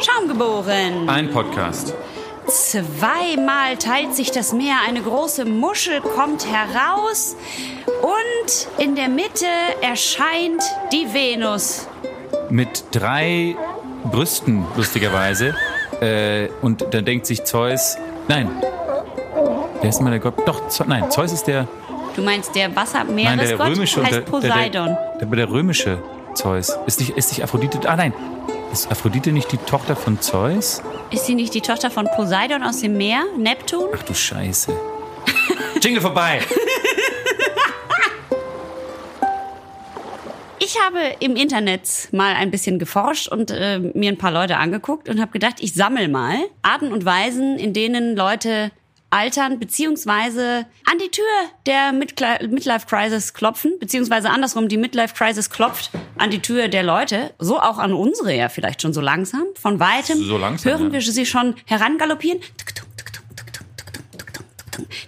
Schaumgeboren. Ein Podcast. Zweimal teilt sich das Meer, eine große Muschel kommt heraus und in der Mitte erscheint die Venus. Mit drei Brüsten, lustigerweise. Äh, und dann denkt sich Zeus, nein, wer ist mal der Gott? Doch, Zeus, nein, Zeus ist der, Du meinst der nein, Wassermeeresgott der römische. heißt der, Poseidon. Der, der, der, der römische Zeus. Ist nicht, ist nicht Aphrodite, ah nein, ist Aphrodite nicht die Tochter von Zeus? Ist sie nicht die Tochter von Poseidon aus dem Meer, Neptun? Ach du Scheiße. Jingle vorbei. Ich habe im Internet mal ein bisschen geforscht und äh, mir ein paar Leute angeguckt und habe gedacht, ich sammle mal Arten und Weisen, in denen Leute altern, beziehungsweise an die Tür der Midlife Crisis klopfen, beziehungsweise andersrum, die Midlife Crisis klopft an die Tür der Leute, so auch an unsere ja vielleicht schon so langsam. Von weitem So langsam, hören ja. wir sie schon herangaloppieren.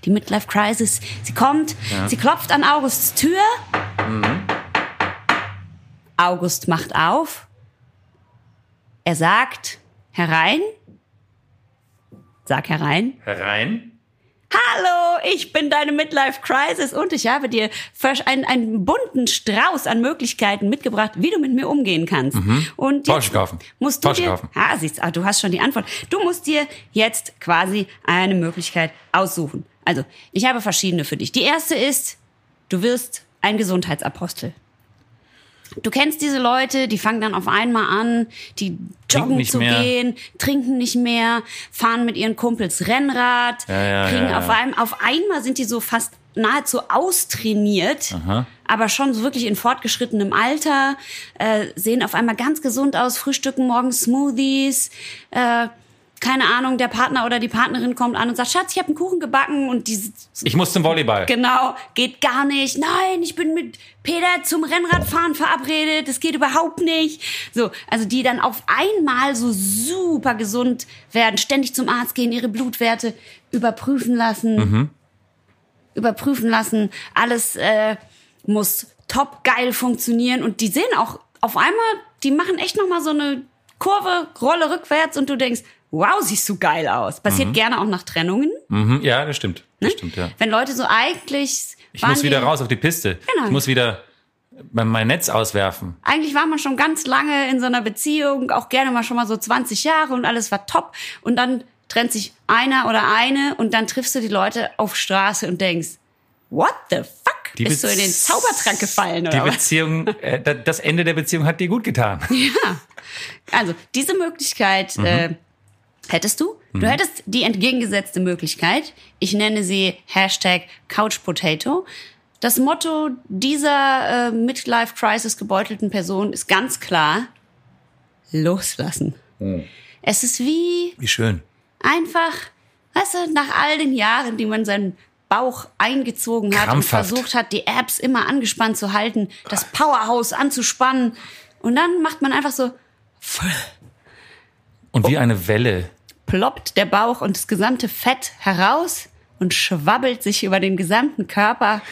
Die Midlife Crisis, sie kommt, sie klopft an Augusts Tür. August macht auf. Er sagt, herein. Sag herein. Herein. Hallo, ich bin deine Midlife Crisis und ich habe dir einen, einen bunten Strauß an Möglichkeiten mitgebracht, wie du mit mir umgehen kannst. Und jetzt. Musst du dir, kaufen. Ah, siehst, ah, du hast schon die Antwort. Du musst dir jetzt quasi eine Möglichkeit aussuchen. Also, ich habe verschiedene für dich. Die erste ist, du wirst ein Gesundheitsapostel. Du kennst diese Leute, die fangen dann auf einmal an, die joggen zu mehr. gehen, trinken nicht mehr, fahren mit ihren Kumpels Rennrad, Ja, ja, kriegen ja, auf einem, auf einmal sind die so fast nahezu austrainiert, aber schon so wirklich in fortgeschrittenem Alter, äh, sehen auf einmal ganz gesund aus, frühstücken morgens Smoothies, äh, keine Ahnung, der Partner oder die Partnerin kommt an und sagt, Schatz, ich habe einen Kuchen gebacken und die Ich muss zum Volleyball. Genau, geht gar nicht. Nein, ich bin mit Peter zum Rennradfahren verabredet. Das geht überhaupt nicht. So, also die dann auf einmal so super gesund werden, ständig zum Arzt gehen, ihre Blutwerte überprüfen lassen. Überprüfen lassen. Alles äh, muss top geil funktionieren und die sehen auch auf einmal, die machen echt noch mal so eine Kurve, Rolle rückwärts und du denkst, wow, siehst du geil aus. Passiert gerne auch nach Trennungen. Mhm, ja, das stimmt. Das stimmt, ja. Wenn Leute so eigentlich. Ich muss wieder die- raus auf die Piste. Genau. Ich muss wieder mein Netz auswerfen. Eigentlich war man schon ganz lange in so einer Beziehung, auch gerne mal schon mal so 20 Jahre und alles war top. Und dann trennt sich einer oder eine und dann triffst du die Leute auf Straße und denkst, what the fuck? Die Bist du in den Zaubertrank gefallen Die oder was? Beziehung, äh, da- das Ende der Beziehung hat dir gut getan. Also diese Möglichkeit Mhm. äh, hättest du. Du hättest die entgegengesetzte Möglichkeit. Ich nenne sie Hashtag Couch Potato. Das Motto dieser äh, Midlife Crisis gebeutelten Person ist ganz klar: Loslassen. Mhm. Es ist wie Wie schön. einfach, weißt du, nach all den Jahren, die man seinen Bauch eingezogen hat Krampfhaft. und versucht hat, die Apps immer angespannt zu halten, das Powerhouse anzuspannen. Und dann macht man einfach so, Und wie eine Welle. Ploppt der Bauch und das gesamte Fett heraus und schwabbelt sich über den gesamten Körper.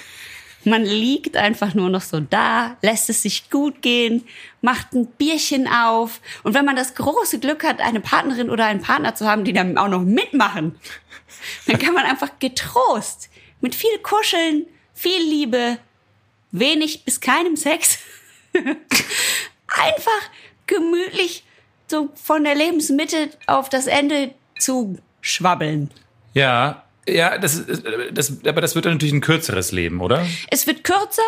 Man liegt einfach nur noch so da, lässt es sich gut gehen, macht ein Bierchen auf. Und wenn man das große Glück hat, eine Partnerin oder einen Partner zu haben, die dann auch noch mitmachen, dann kann man einfach getrost mit viel Kuscheln, viel Liebe, wenig bis keinem Sex, einfach gemütlich so von der Lebensmitte auf das Ende zu schwabbeln. Ja, ja, das, ist- das, aber das wird dann natürlich ein kürzeres Leben, oder? Es wird kürzer,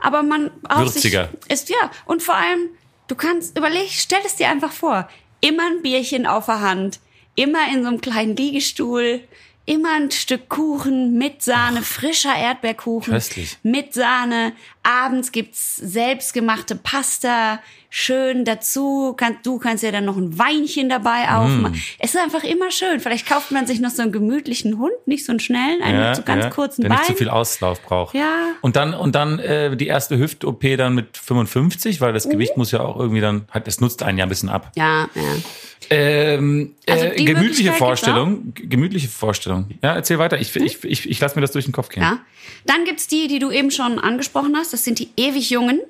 aber man Würziger. ist ja und vor allem du kannst überleg, stell es dir einfach vor, immer ein Bierchen auf der Hand, immer in so einem kleinen Liegestuhl, immer ein Stück Kuchen mit Sahne, frischer Erdbeerkuchen Köstlich. mit Sahne. Abends gibt's selbstgemachte Pasta, schön dazu. Kann, du kannst ja dann noch ein Weinchen dabei aufmachen. Mm. Es ist einfach immer schön. Vielleicht kauft man sich noch so einen gemütlichen Hund, nicht so einen schnellen, einen mit so ganz kurzen der Beinen. nicht zu viel Auslauf braucht. Ja. Und dann und dann äh, die erste Hüft-OP dann mit 55, weil das Mhm. Gewicht muss ja auch irgendwie dann, hat, es nutzt einen ja ein bisschen ab. Ja, ja. Ähm, Also äh, gemütliche Vorstellung, gemütliche Vorstellung. Ja, erzähl weiter. Ich, ich, ich, ich lasse mir das durch den Kopf gehen. Ja. Dann gibt's die, die du eben schon angesprochen hast. Das sind die ewig Jungen.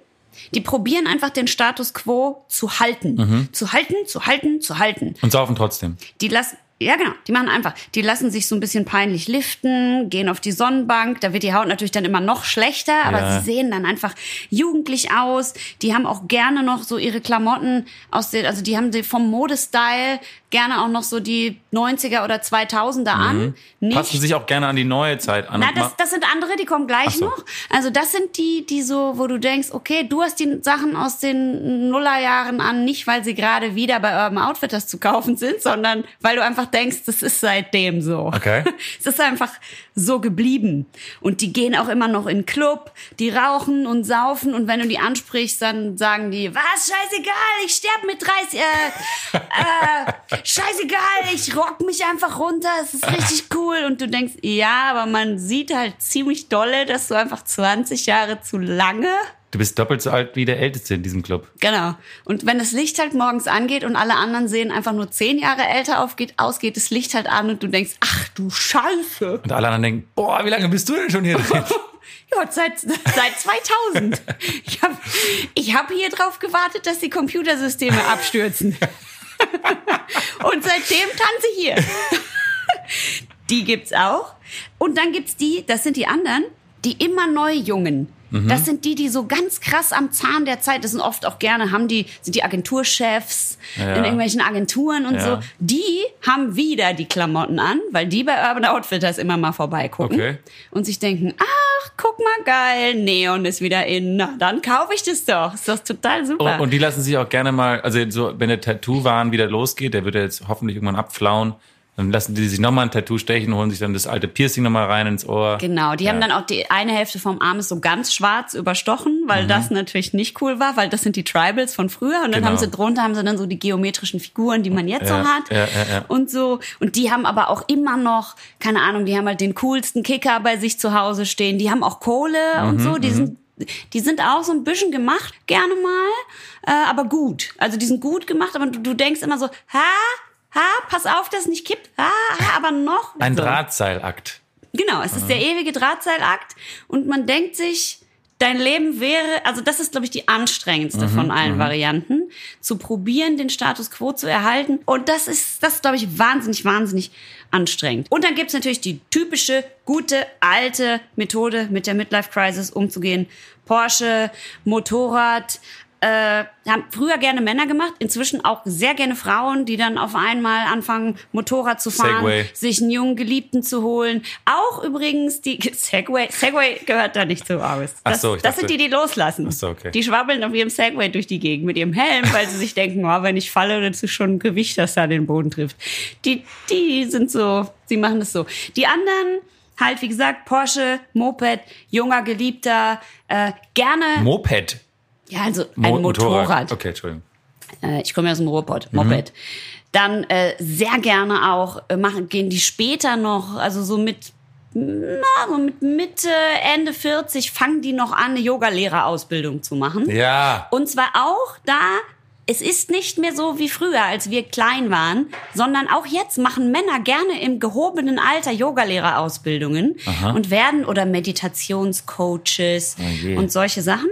Die probieren einfach den Status quo zu halten. Zu halten, zu halten, zu halten. Und saufen trotzdem. Die lassen, ja genau, die machen einfach, die lassen sich so ein bisschen peinlich liften, gehen auf die Sonnenbank, da wird die Haut natürlich dann immer noch schlechter, aber Ja. sie sehen dann einfach jugendlich aus. Die haben auch gerne noch so ihre Klamotten aus den, also die haben die vom Modestyle gerne auch noch so die 90er oder 2000er an. Nicht Passen sich auch gerne an die neue Zeit an. na, das, das sind andere, die kommen gleich so. noch. Also das sind die, die so, wo du denkst, okay, du hast die Sachen aus den Nullerjahren an, nicht weil sie gerade wieder bei Urban Outfitters zu kaufen sind, sondern weil du einfach denkst, das ist seitdem so. Okay. Es ist einfach so geblieben. Und die gehen auch immer noch in den Club, die rauchen und saufen und wenn du die ansprichst, dann sagen die, was, scheißegal, ich sterb mit 30, äh, äh, scheißegal, ich rock mich einfach runter, es ist richtig cool. Und du denkst, ja, aber man sieht halt ziemlich dolle, dass du einfach 20 Jahre zu lange Du bist doppelt so alt wie der Älteste in diesem Club. Genau. Und wenn das Licht halt morgens angeht und alle anderen sehen einfach nur zehn Jahre älter aufgeht, ausgeht das Licht halt an und du denkst, ach du Scheiße. Und alle anderen denken, boah, wie lange bist du denn schon hier drin? Ja, seit, seit 2000. Ich habe ich hab hier drauf gewartet, dass die Computersysteme abstürzen. Und seitdem tanze ich hier. Die gibt's auch. Und dann gibt's die, das sind die anderen, die immer neu Jungen. Das sind die, die so ganz krass am Zahn der Zeit, das sind oft auch gerne, haben die, sind die Agenturchefs Ja. in irgendwelchen Agenturen und Ja. so. Die haben wieder die Klamotten an, weil die bei Urban Outfitters immer mal vorbeigucken Okay. und sich denken, ach, guck mal geil, Neon ist wieder in, na, dann kaufe ich das doch. Ist das total super. Und, und die lassen sich auch gerne mal, also so, wenn der Tattoo-Wahn wieder losgeht, der wird ja jetzt hoffentlich irgendwann abflauen, dann lassen die sich nochmal ein Tattoo stechen, holen sich dann das alte Piercing nochmal rein ins Ohr. Genau, die haben Ja. dann auch die eine Hälfte vom Arm ist so ganz schwarz überstochen, weil Mhm. das natürlich nicht cool war, weil das sind die Tribals von früher und dann Genau. haben sie drunter haben sie dann so die geometrischen Figuren, die man jetzt Ja, so hat ja, und so und die haben aber auch immer noch keine Ahnung, die haben halt den coolsten Kicker bei sich zu Hause stehen, die haben auch Kohle Mhm, und so, die sind die sind auch so ein bisschen gemacht, gerne mal, äh, aber gut. Also die sind gut gemacht, aber du, du denkst immer so, ha, ha, pass auf, dass es nicht kippt, ha, ha aber noch. Ein so. Drahtseilakt. Genau, es ist der ewige Drahtseilakt und man denkt sich, dein Leben wäre, also das ist, glaube ich, die anstrengendste von allen Varianten, zu probieren, den Status quo zu erhalten. Und das ist, das ist, glaube ich, wahnsinnig, wahnsinnig anstrengend. Und dann gibt's natürlich die typische, gute, alte Methode, mit der Midlife Crisis umzugehen. Porsche, Motorrad, äh, haben früher gerne Männer gemacht, inzwischen auch sehr gerne Frauen, die dann auf einmal anfangen, Motorrad zu fahren, Segway. sich einen jungen Geliebten zu holen. Auch übrigens die Segway, Segway gehört da nicht aus. Ach Das, so, ich das dachte- sind die, die loslassen. Ach so, okay. Die schwabbeln auf ihrem Segway durch die Gegend mit ihrem Helm, weil sie sich denken, oh, wenn ich falle, das ist schon ein Gewicht, das da den Boden trifft. Die, die sind so, sie machen das so. Die anderen halt, wie gesagt, Porsche, Moped, junger Geliebter, äh, gerne, Moped. Ja, also ein Mo- Motorrad. Okay, Entschuldigung. Äh, ich komme ja aus dem Ruhrpott, Mhm. Moped. Dann äh, sehr gerne auch äh, machen, gehen die später noch, also so mit, na, so mit Mitte, Ende 40 fangen die noch an, eine Yogalehrerausbildung zu machen. Ja. Und zwar auch da, es ist nicht mehr so wie früher, als wir klein waren, sondern auch jetzt machen Männer gerne im gehobenen Alter Yogalehrerausbildungen und werden oder Meditationscoaches je. und solche Sachen.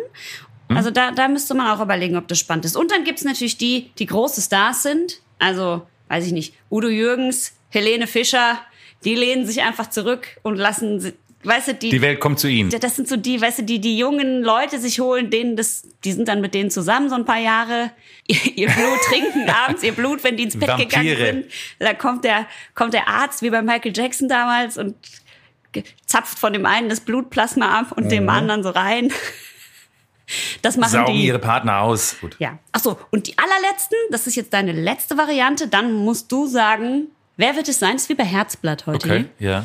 Also da, da müsste man auch überlegen, ob das spannend ist. Und dann gibt's natürlich die, die große Stars sind. Also, weiß ich nicht, Udo Jürgens, Helene Fischer, die lehnen sich einfach zurück und lassen, weißt du, die, Die Welt kommt zu ihnen. das sind so die, weißt du, die die jungen Leute sich holen, denen das, die sind dann mit denen zusammen so ein paar Jahre, ihr, ihr Blut trinken abends, ihr Blut, wenn die ins Bett gegangen Vampire. sind. Da kommt der, kommt der Arzt wie bei Michael Jackson damals und zapft von dem einen das Blutplasma ab und dem anderen so rein. Das machen Saugen die. ihre Partner aus. Gut. Ja. Ach so, und die allerletzten, das ist jetzt deine letzte Variante, dann musst du sagen, wer wird es sein? Das ist wie bei Herzblatt heute. Okay, ja.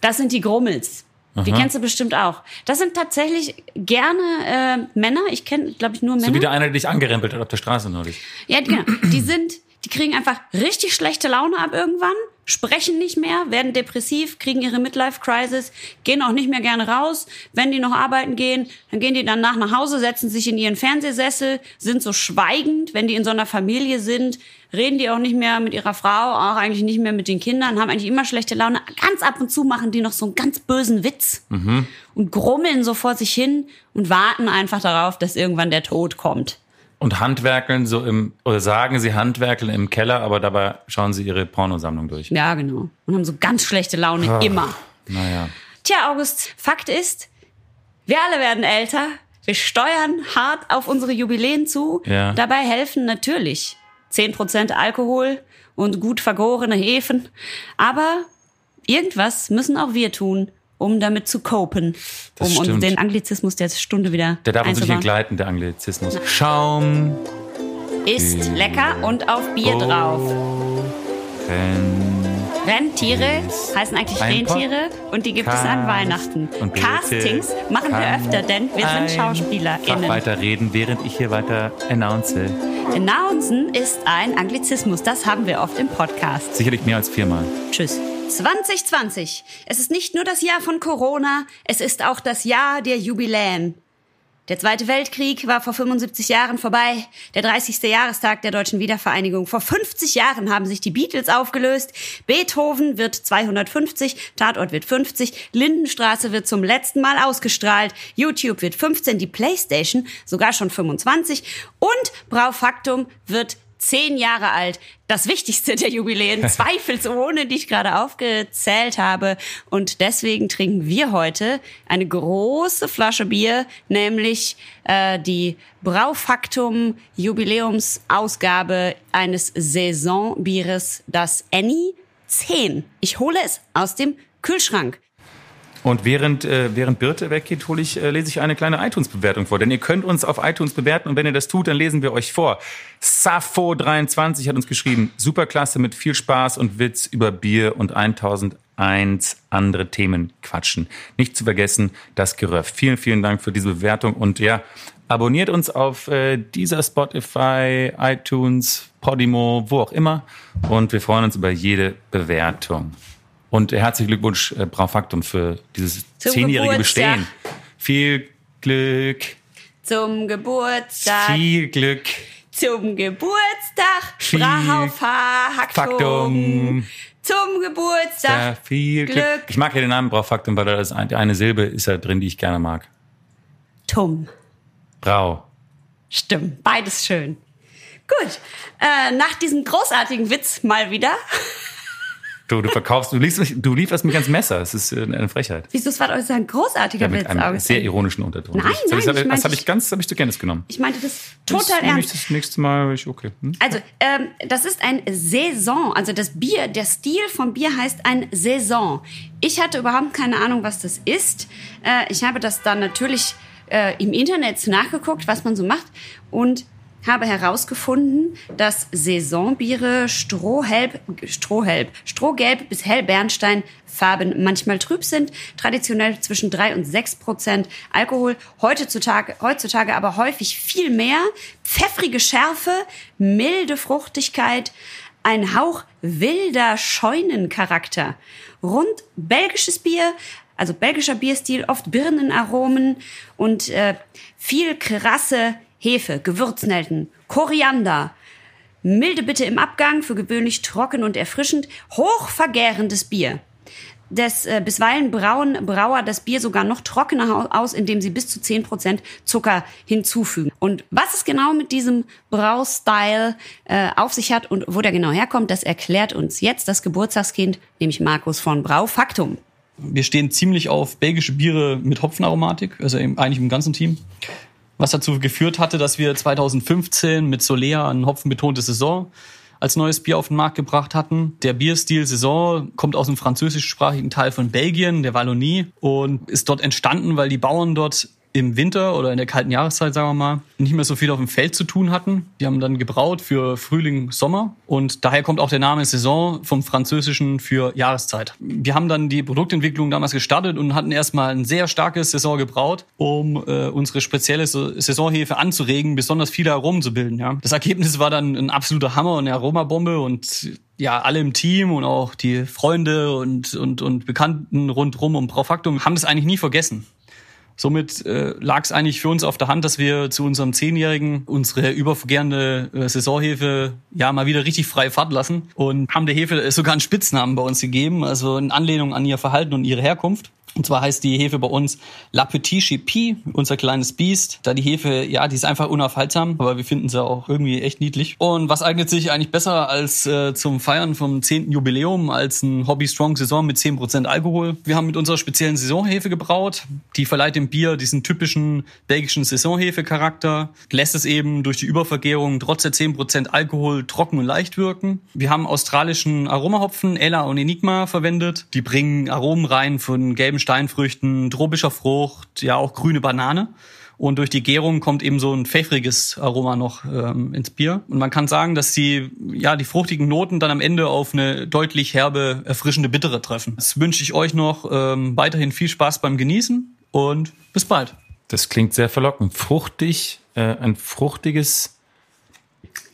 Das sind die Grummels. Die kennst du bestimmt auch. Das sind tatsächlich gerne äh, Männer. Ich kenne, glaube ich, nur Männer. So wie der eine, der dich angerempelt hat auf der Straße neulich. ja, genau. Die sind, Die kriegen einfach richtig schlechte Laune ab irgendwann, sprechen nicht mehr, werden depressiv, kriegen ihre Midlife-Crisis, gehen auch nicht mehr gerne raus. Wenn die noch arbeiten gehen, dann gehen die danach nach Hause, setzen sich in ihren Fernsehsessel, sind so schweigend. Wenn die in so einer Familie sind, reden die auch nicht mehr mit ihrer Frau, auch eigentlich nicht mehr mit den Kindern, haben eigentlich immer schlechte Laune. Ganz ab und zu machen die noch so einen ganz bösen Witz Mhm. und grummeln so vor sich hin und warten einfach darauf, dass irgendwann der Tod kommt. Und handwerkeln so im, oder sagen sie handwerkeln im Keller, aber dabei schauen sie ihre Pornosammlung durch. Ja, genau. Und haben so ganz schlechte Laune Ah. immer. Naja. Tja, August, Fakt ist, wir alle werden älter. Wir steuern hart auf unsere Jubiläen zu. Ja. Dabei helfen natürlich 10% Alkohol und gut vergorene Hefen. Aber irgendwas müssen auch wir tun, um damit zu copen. Das um uns stimmt. den Anglizismus der Stunde wieder Der darf uns nicht entgleiten, der Anglizismus. Schaum, Ist lecker und auf Bier Oh. drauf. Renn, Rentiere Ist heißen eigentlich Rentiere und die gibt es an Cast Weihnachten. und Castings machen wir öfter, denn wir sind SchauspielerInnen. weiterreden, während ich hier weiter announce. Announcen ist ein Anglizismus, das haben wir oft im Podcast. Sicherlich mehr als viermal. Tschüss. 2020. Es ist nicht nur das Jahr von Corona, es ist auch das Jahr der Jubiläen. Der Zweite Weltkrieg war vor 75 Jahren vorbei, der 30. Jahrestag der deutschen Wiedervereinigung. Vor 50 Jahren haben sich die Beatles aufgelöst. Beethoven wird 250, Tatort wird 50, Lindenstraße wird zum letzten Mal ausgestrahlt, YouTube wird 15, die Playstation sogar schon 25 und Braufaktum wird zehn Jahre alt. Das wichtigste der Jubiläen, zweifelsohne, die ich gerade aufgezählt habe. Und deswegen trinken wir heute eine große Flasche Bier, nämlich äh, die Braufaktum Jubiläumsausgabe eines Saisonbieres, das Annie 10. Ich hole es aus dem Kühlschrank. Und während, äh, während Birte weggeht, hole ich, äh, lese ich eine kleine iTunes-Bewertung vor. Denn ihr könnt uns auf iTunes bewerten und wenn ihr das tut, dann lesen wir euch vor. Safo23 hat uns geschrieben, superklasse mit viel Spaß und Witz über Bier und 1001 andere Themen quatschen. Nicht zu vergessen, das Geröff. Vielen, vielen Dank für diese Bewertung und ja, abonniert uns auf äh, dieser Spotify, iTunes, Podimo, wo auch immer. Und wir freuen uns über jede Bewertung. Und herzlichen Glückwunsch, äh, Braufaktum, für dieses Zum zehnjährige Geburtstag. Bestehen. Viel Glück, Zum Geburtstag, viel Glück. zum Geburtstag, Viel. Zum Geburtstag, Ja, viel Glück. Glück. Ich mag ja den Namen Braufaktum, weil da ist ein, eine Silbe ist da drin, die ich gerne mag. Tum. Brau. Stimmt, beides schön. Gut, äh, nach diesem großartigen Witz mal wieder. Du, du verkaufst, du lieferst, mich, du lieferst mich ans Messer. Das ist äh, eine Frechheit. Wieso, es war doch ein großartiger Ja, mit Witz, einem August. sehr ironischen Unterton. Nein, das, das, nein, das, das meinte- habe ich ganz, habe ich zur Kenntnis genommen. Ich meinte das das total ich ernst. das nächste Mal, ich, okay. Hm? Also, ähm, das ist ein Saison. Also das Bier, der Stil vom Bier heißt ein Saison. Ich hatte überhaupt keine Ahnung, was das ist. Äh, ich habe das dann natürlich äh, im Internet nachgeguckt, was man so macht und habe herausgefunden, dass Saisonbiere Strohhelb, Strohhelb, Strohgelb bis hellbernstein Farben manchmal trüb sind, traditionell zwischen drei und sechs Prozent Alkohol, heutzutage, heutzutage aber häufig viel mehr, pfeffrige Schärfe, milde Fruchtigkeit, ein Hauch wilder Scheunencharakter. Rund belgisches Bier, also belgischer Bierstil, oft Birnenaromen und äh, viel krasse Hefe, Gewürznelken, Koriander, milde Bitte im Abgang, für gewöhnlich trocken und erfrischend, hochvergärendes Bier. Des, äh, bisweilen brauen Brauer das Bier sogar noch trockener aus, indem sie bis zu 10% Zucker hinzufügen. Und was es genau mit diesem Braustyle äh, auf sich hat und wo der genau herkommt, das erklärt uns jetzt das Geburtstagskind, nämlich Markus von Braufaktum. Wir stehen ziemlich auf belgische Biere mit Hopfenaromatik, also eigentlich im ganzen Team. Was dazu geführt hatte, dass wir 2015 mit Solea ein hopfenbetonte Saison als neues Bier auf den Markt gebracht hatten. Der Bierstil Saison kommt aus dem französischsprachigen Teil von Belgien, der Wallonie, und ist dort entstanden, weil die Bauern dort im Winter oder in der kalten Jahreszeit, sagen wir mal, nicht mehr so viel auf dem Feld zu tun hatten. Die haben dann gebraut für Frühling, Sommer und daher kommt auch der Name Saison vom Französischen für Jahreszeit. Wir haben dann die Produktentwicklung damals gestartet und hatten erstmal ein sehr starkes Saison gebraut, um äh, unsere spezielle Saisonhefe anzuregen, besonders viele Aromen zu bilden. Ja. Das Ergebnis war dann ein absoluter Hammer und eine Aromabombe und ja, alle im Team und auch die Freunde und, und, und Bekannten rundrum um Braufaktum haben das eigentlich nie vergessen. Somit äh, lag es eigentlich für uns auf der Hand, dass wir zu unserem Zehnjährigen unsere übergärende äh, Saisonhefe ja mal wieder richtig frei Fahrt lassen und haben der Hefe sogar einen Spitznamen bei uns gegeben, also in Anlehnung an ihr Verhalten und ihre Herkunft. Und zwar heißt die Hefe bei uns La Petite Chipie, unser kleines Biest. Da die Hefe, ja, die ist einfach unaufhaltsam, aber wir finden sie auch irgendwie echt niedlich. Und was eignet sich eigentlich besser als äh, zum Feiern vom 10. Jubiläum als ein Hobby Strong Saison mit 10% Alkohol? Wir haben mit unserer speziellen Saisonhefe gebraut. Die verleiht dem Bier diesen typischen belgischen Saisonhefe-Charakter, lässt es eben durch die Übervergärung trotz der 10% Alkohol trocken und leicht wirken. Wir haben australischen Aromahopfen, Ella und Enigma verwendet. Die bringen Aromen rein von gelben Steinfrüchten, tropischer Frucht, ja auch grüne Banane. Und durch die Gärung kommt eben so ein pfeffriges Aroma noch ähm, ins Bier. Und man kann sagen, dass die, ja, die fruchtigen Noten dann am Ende auf eine deutlich herbe, erfrischende Bittere treffen. Jetzt wünsche ich euch noch ähm, weiterhin viel Spaß beim Genießen und bis bald. Das klingt sehr verlockend. Fruchtig, äh, ein fruchtiges,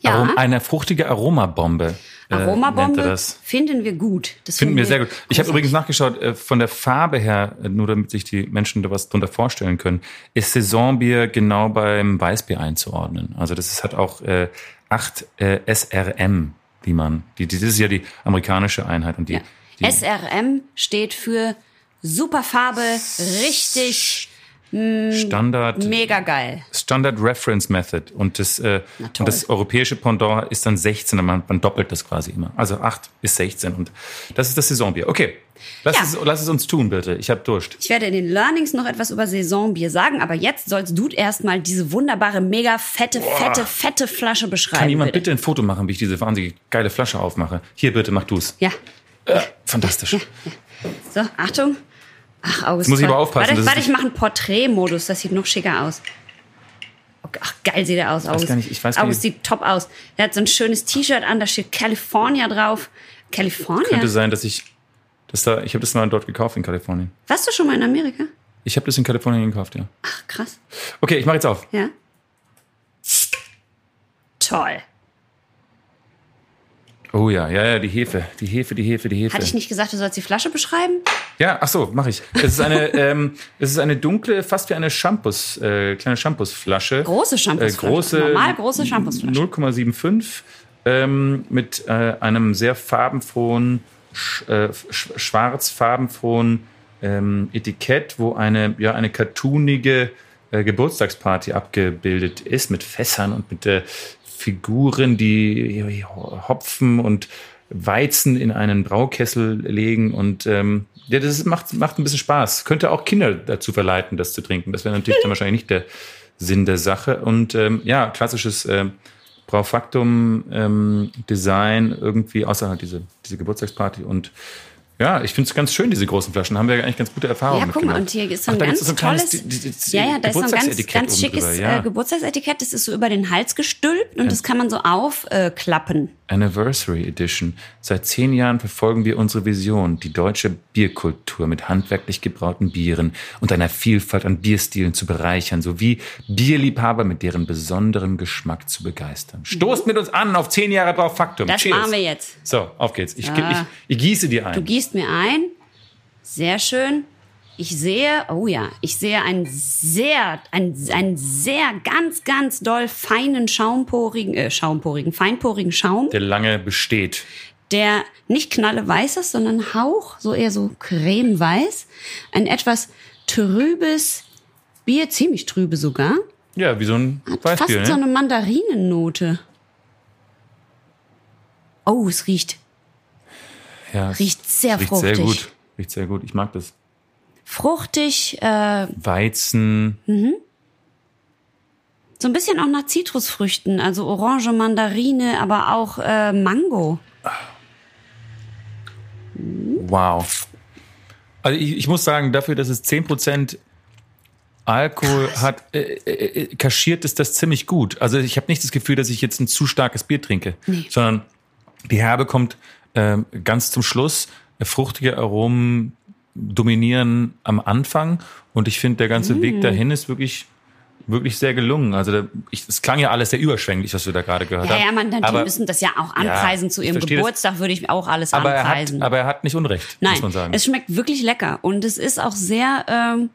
Ja. Arom, eine fruchtige Aromabombe. Äh, Aromabombe finden wir gut. Das Finden wir sehr gut. Ich habe übrigens nachgeschaut, äh, von der Farbe her, äh, nur damit sich die Menschen da was drunter vorstellen können, ist Saisonbier genau beim Weißbier einzuordnen. Also das ist, hat auch äh, 8 äh, SRM, wie man, die, das ist ja die amerikanische Einheit und die, Ja. die SRM steht für super Farbe, richtig Standard, mega geil. Standard Reference Method und das, äh, und das europäische Pendant ist dann 16, und man, man doppelt das quasi immer. Also 8 bis 16 und das ist das Saisonbier. Okay, lass, Ja. es, lass es uns tun, bitte. Ich habe Durst. Ich werde in den Learnings noch etwas über Saisonbier sagen, aber jetzt sollst du erstmal diese wunderbare, mega fette, fette, fette Flasche beschreiben. Kann jemand bitte? bitte ein Foto machen, wie ich diese wahnsinnig geile Flasche aufmache? Hier, bitte, mach du's. Ja. Äh, fantastisch. So, Achtung. Ach, August. muss ich aber aufpassen, Warte, dass warte ich mache einen Porträtmodus, das sieht noch schicker aus. Ach, geil sieht er aus, August. gar nicht, ich weiß gar August nicht. sieht top aus. Er hat so ein schönes T-Shirt an, da steht California drauf. California? Könnte sein, dass ich das da, ich habe das mal dort gekauft in Kalifornien. Warst du schon mal in Amerika? Ich habe das in Kalifornien gekauft, ja. Ach, krass. Okay, ich mache jetzt auf. Ja. Toll. Oh ja, ja, ja, die Hefe, die Hefe, die Hefe, die Hefe. Hatte ich nicht gesagt, du sollst die Flasche beschreiben? Ja, ach so, mache ich. Es ist eine, ähm, es ist eine dunkle, fast wie eine Shampoos, äh, kleine Shampoosflasche. Große Shampoosflasche. Äh, große, Normal große Shampoosflasche. 0,75 ähm, mit äh, einem sehr farbenfrohen, sch, äh, sch, schwarzfarbenfrohen ähm, Etikett, wo eine, ja, eine cartoonige äh, Geburtstagsparty abgebildet ist mit Fässern und mit äh, Figuren, die Hopfen und Weizen in einen Braukessel legen und ähm, ja, das macht, macht ein bisschen Spaß. Könnte auch Kinder dazu verleiten, das zu trinken. Das wäre natürlich dann wahrscheinlich nicht der Sinn der Sache. Und ähm, ja, klassisches ähm, Braufaktum ähm, Design irgendwie, außer halt diese, diese Geburtstagsparty und ja, ich finde es ganz schön, diese großen Flaschen. Haben wir eigentlich ganz gute Erfahrungen Ja, guck mal, und hier ist so Ach, ein da ganz so ein tolles, di- ja, ja, da ist so ein ganz, ganz schickes ja. äh, Geburtstagsetikett. Das ist so über den Hals gestülpt und das kann man so aufklappen. Äh. Anniversary Edition. Seit zehn Jahren verfolgen wir unsere Vision, die deutsche Bierkultur mit handwerklich gebrauten Bieren und einer Vielfalt an Bierstilen zu bereichern, sowie Bierliebhaber mit deren besonderem Geschmack zu begeistern. Stoßt mit uns an auf zehn Jahre Braufaktum. das Cheers. machen wir jetzt. So, auf geht's. Ich, Ja. ich, ich gieße dir Du ein. Gießt mir ein. Sehr schön. Ich sehe, oh ja, ich sehe einen sehr, einen, einen sehr ganz, ganz doll feinen, schaumporigen, äh, schaumporigen, feinporigen Schaum, Der lange besteht. der nicht knalleweiß ist, sondern Hauch, so eher so cremeweiß. Ein etwas trübes Bier, ziemlich trübe sogar. Ja, wie so ein Hat Weißbier, fast so ne? eine Mandarinennote. Oh, es riecht Ja, riecht sehr riecht fruchtig. sehr gut. Riecht sehr gut. Ich mag das. fruchtig, äh, Weizen. so ein bisschen auch nach Zitrusfrüchten, also Orange, Mandarine, aber auch äh, Mango. Wow. Also ich, ich muss sagen, dafür, dass es 10% Alkohol hat äh, äh, kaschiert ist das ziemlich gut. Also ich habe nicht das Gefühl, dass ich jetzt ein zu starkes Bier trinke, Nee. sondern die Herbe kommt ähm, ganz zum Schluss. Fruchtige Aromen dominieren am Anfang und ich finde, der ganze Mm. Weg dahin ist wirklich wirklich sehr gelungen. Also da, ich, es klang ja alles sehr überschwänglich, was wir da gerade gehört Ja, haben. ja, man, die aber, müssen das ja auch anpreisen zu ich ihrem verstehe das. Geburtstag, würde ich auch alles aber, er hat, anpreisen. aber er hat nicht Unrecht, Nein, muss man sagen. es schmeckt wirklich lecker und es ist auch sehr ähm,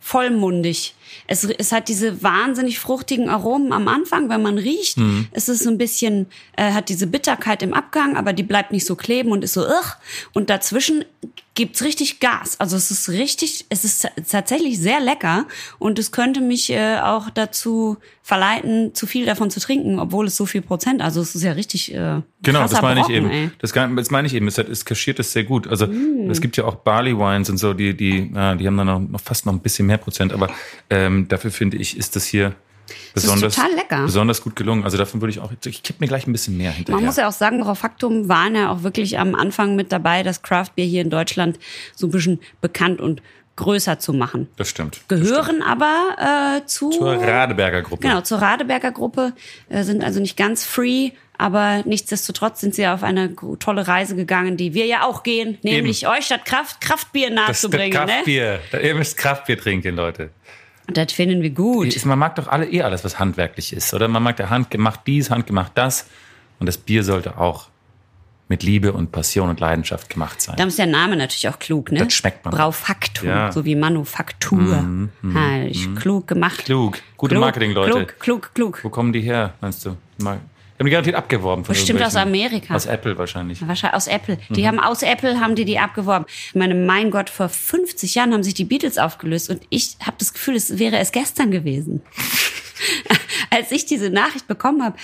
vollmundig. Es, es hat diese wahnsinnig fruchtigen Aromen am Anfang, wenn man riecht. Mhm. Es ist so ein bisschen, äh, hat diese Bitterkeit im Abgang, aber die bleibt nicht so kleben und ist so, ugh. Und dazwischen gibt's richtig Gas. Also es ist richtig, es ist tatsächlich sehr lecker und es könnte mich äh, auch dazu verleiten, zu viel davon zu trinken, obwohl es so viel Prozent, also es ist ja richtig äh, Genau, das meine ich eben. ey. Das, das meine ich eben. Es, es kaschiert es sehr gut. Also Mm. es gibt ja auch Barley Wines und so, die die ja, die haben dann noch, noch fast noch ein bisschen mehr Prozent. Aber ähm, dafür finde ich, ist das hier ist besonders total lecker. besonders gut gelungen. Also davon würde ich auch. Ich kipp mir gleich ein bisschen mehr hinterher. Man muss ja auch sagen, Frau Faktum waren ja auch wirklich am Anfang mit dabei, das Craftbeer hier in Deutschland so ein bisschen bekannt und größer zu machen. das stimmt. Das Gehören aber äh, zu Zur Radeberger Gruppe. genau zur Radeberger Gruppe, äh, sind also nicht ganz free, aber nichtsdestotrotz sind sie auf eine tolle Reise gegangen, die wir ja auch gehen, nämlich euch statt Kraft Kraftbier Das ist das nahezubringen. Ne? Kraftbier. Ihr müsst Kraftbier trinken, Leute. Und das finden wir gut. Man mag doch alle eh alles, was handwerklich ist, oder? Man mag der handgemacht dies, handgemacht das. Und das Bier sollte auch mit Liebe und Passion und Leidenschaft gemacht sein. Da ist der Name natürlich auch klug, ne? Das schmeckt man. Braufaktum, Ja. So wie Manufaktur. Ha, ich, klug gemacht. Klug. Gute Klug, Marketingleute. Klug, klug, klug. Wo kommen die her, meinst du? Mal- Die haben die garantiert abgeworben. Von Bestimmt aus Amerika. Aus Apple wahrscheinlich. Wahrscheinlich aus Apple. Mhm. Die haben aus Apple haben die die abgeworben. Ich meine, mein Gott, vor 50 Jahren haben sich die Beatles aufgelöst und ich habe das Gefühl, es wäre es gestern gewesen. Als ich diese Nachricht bekommen habe,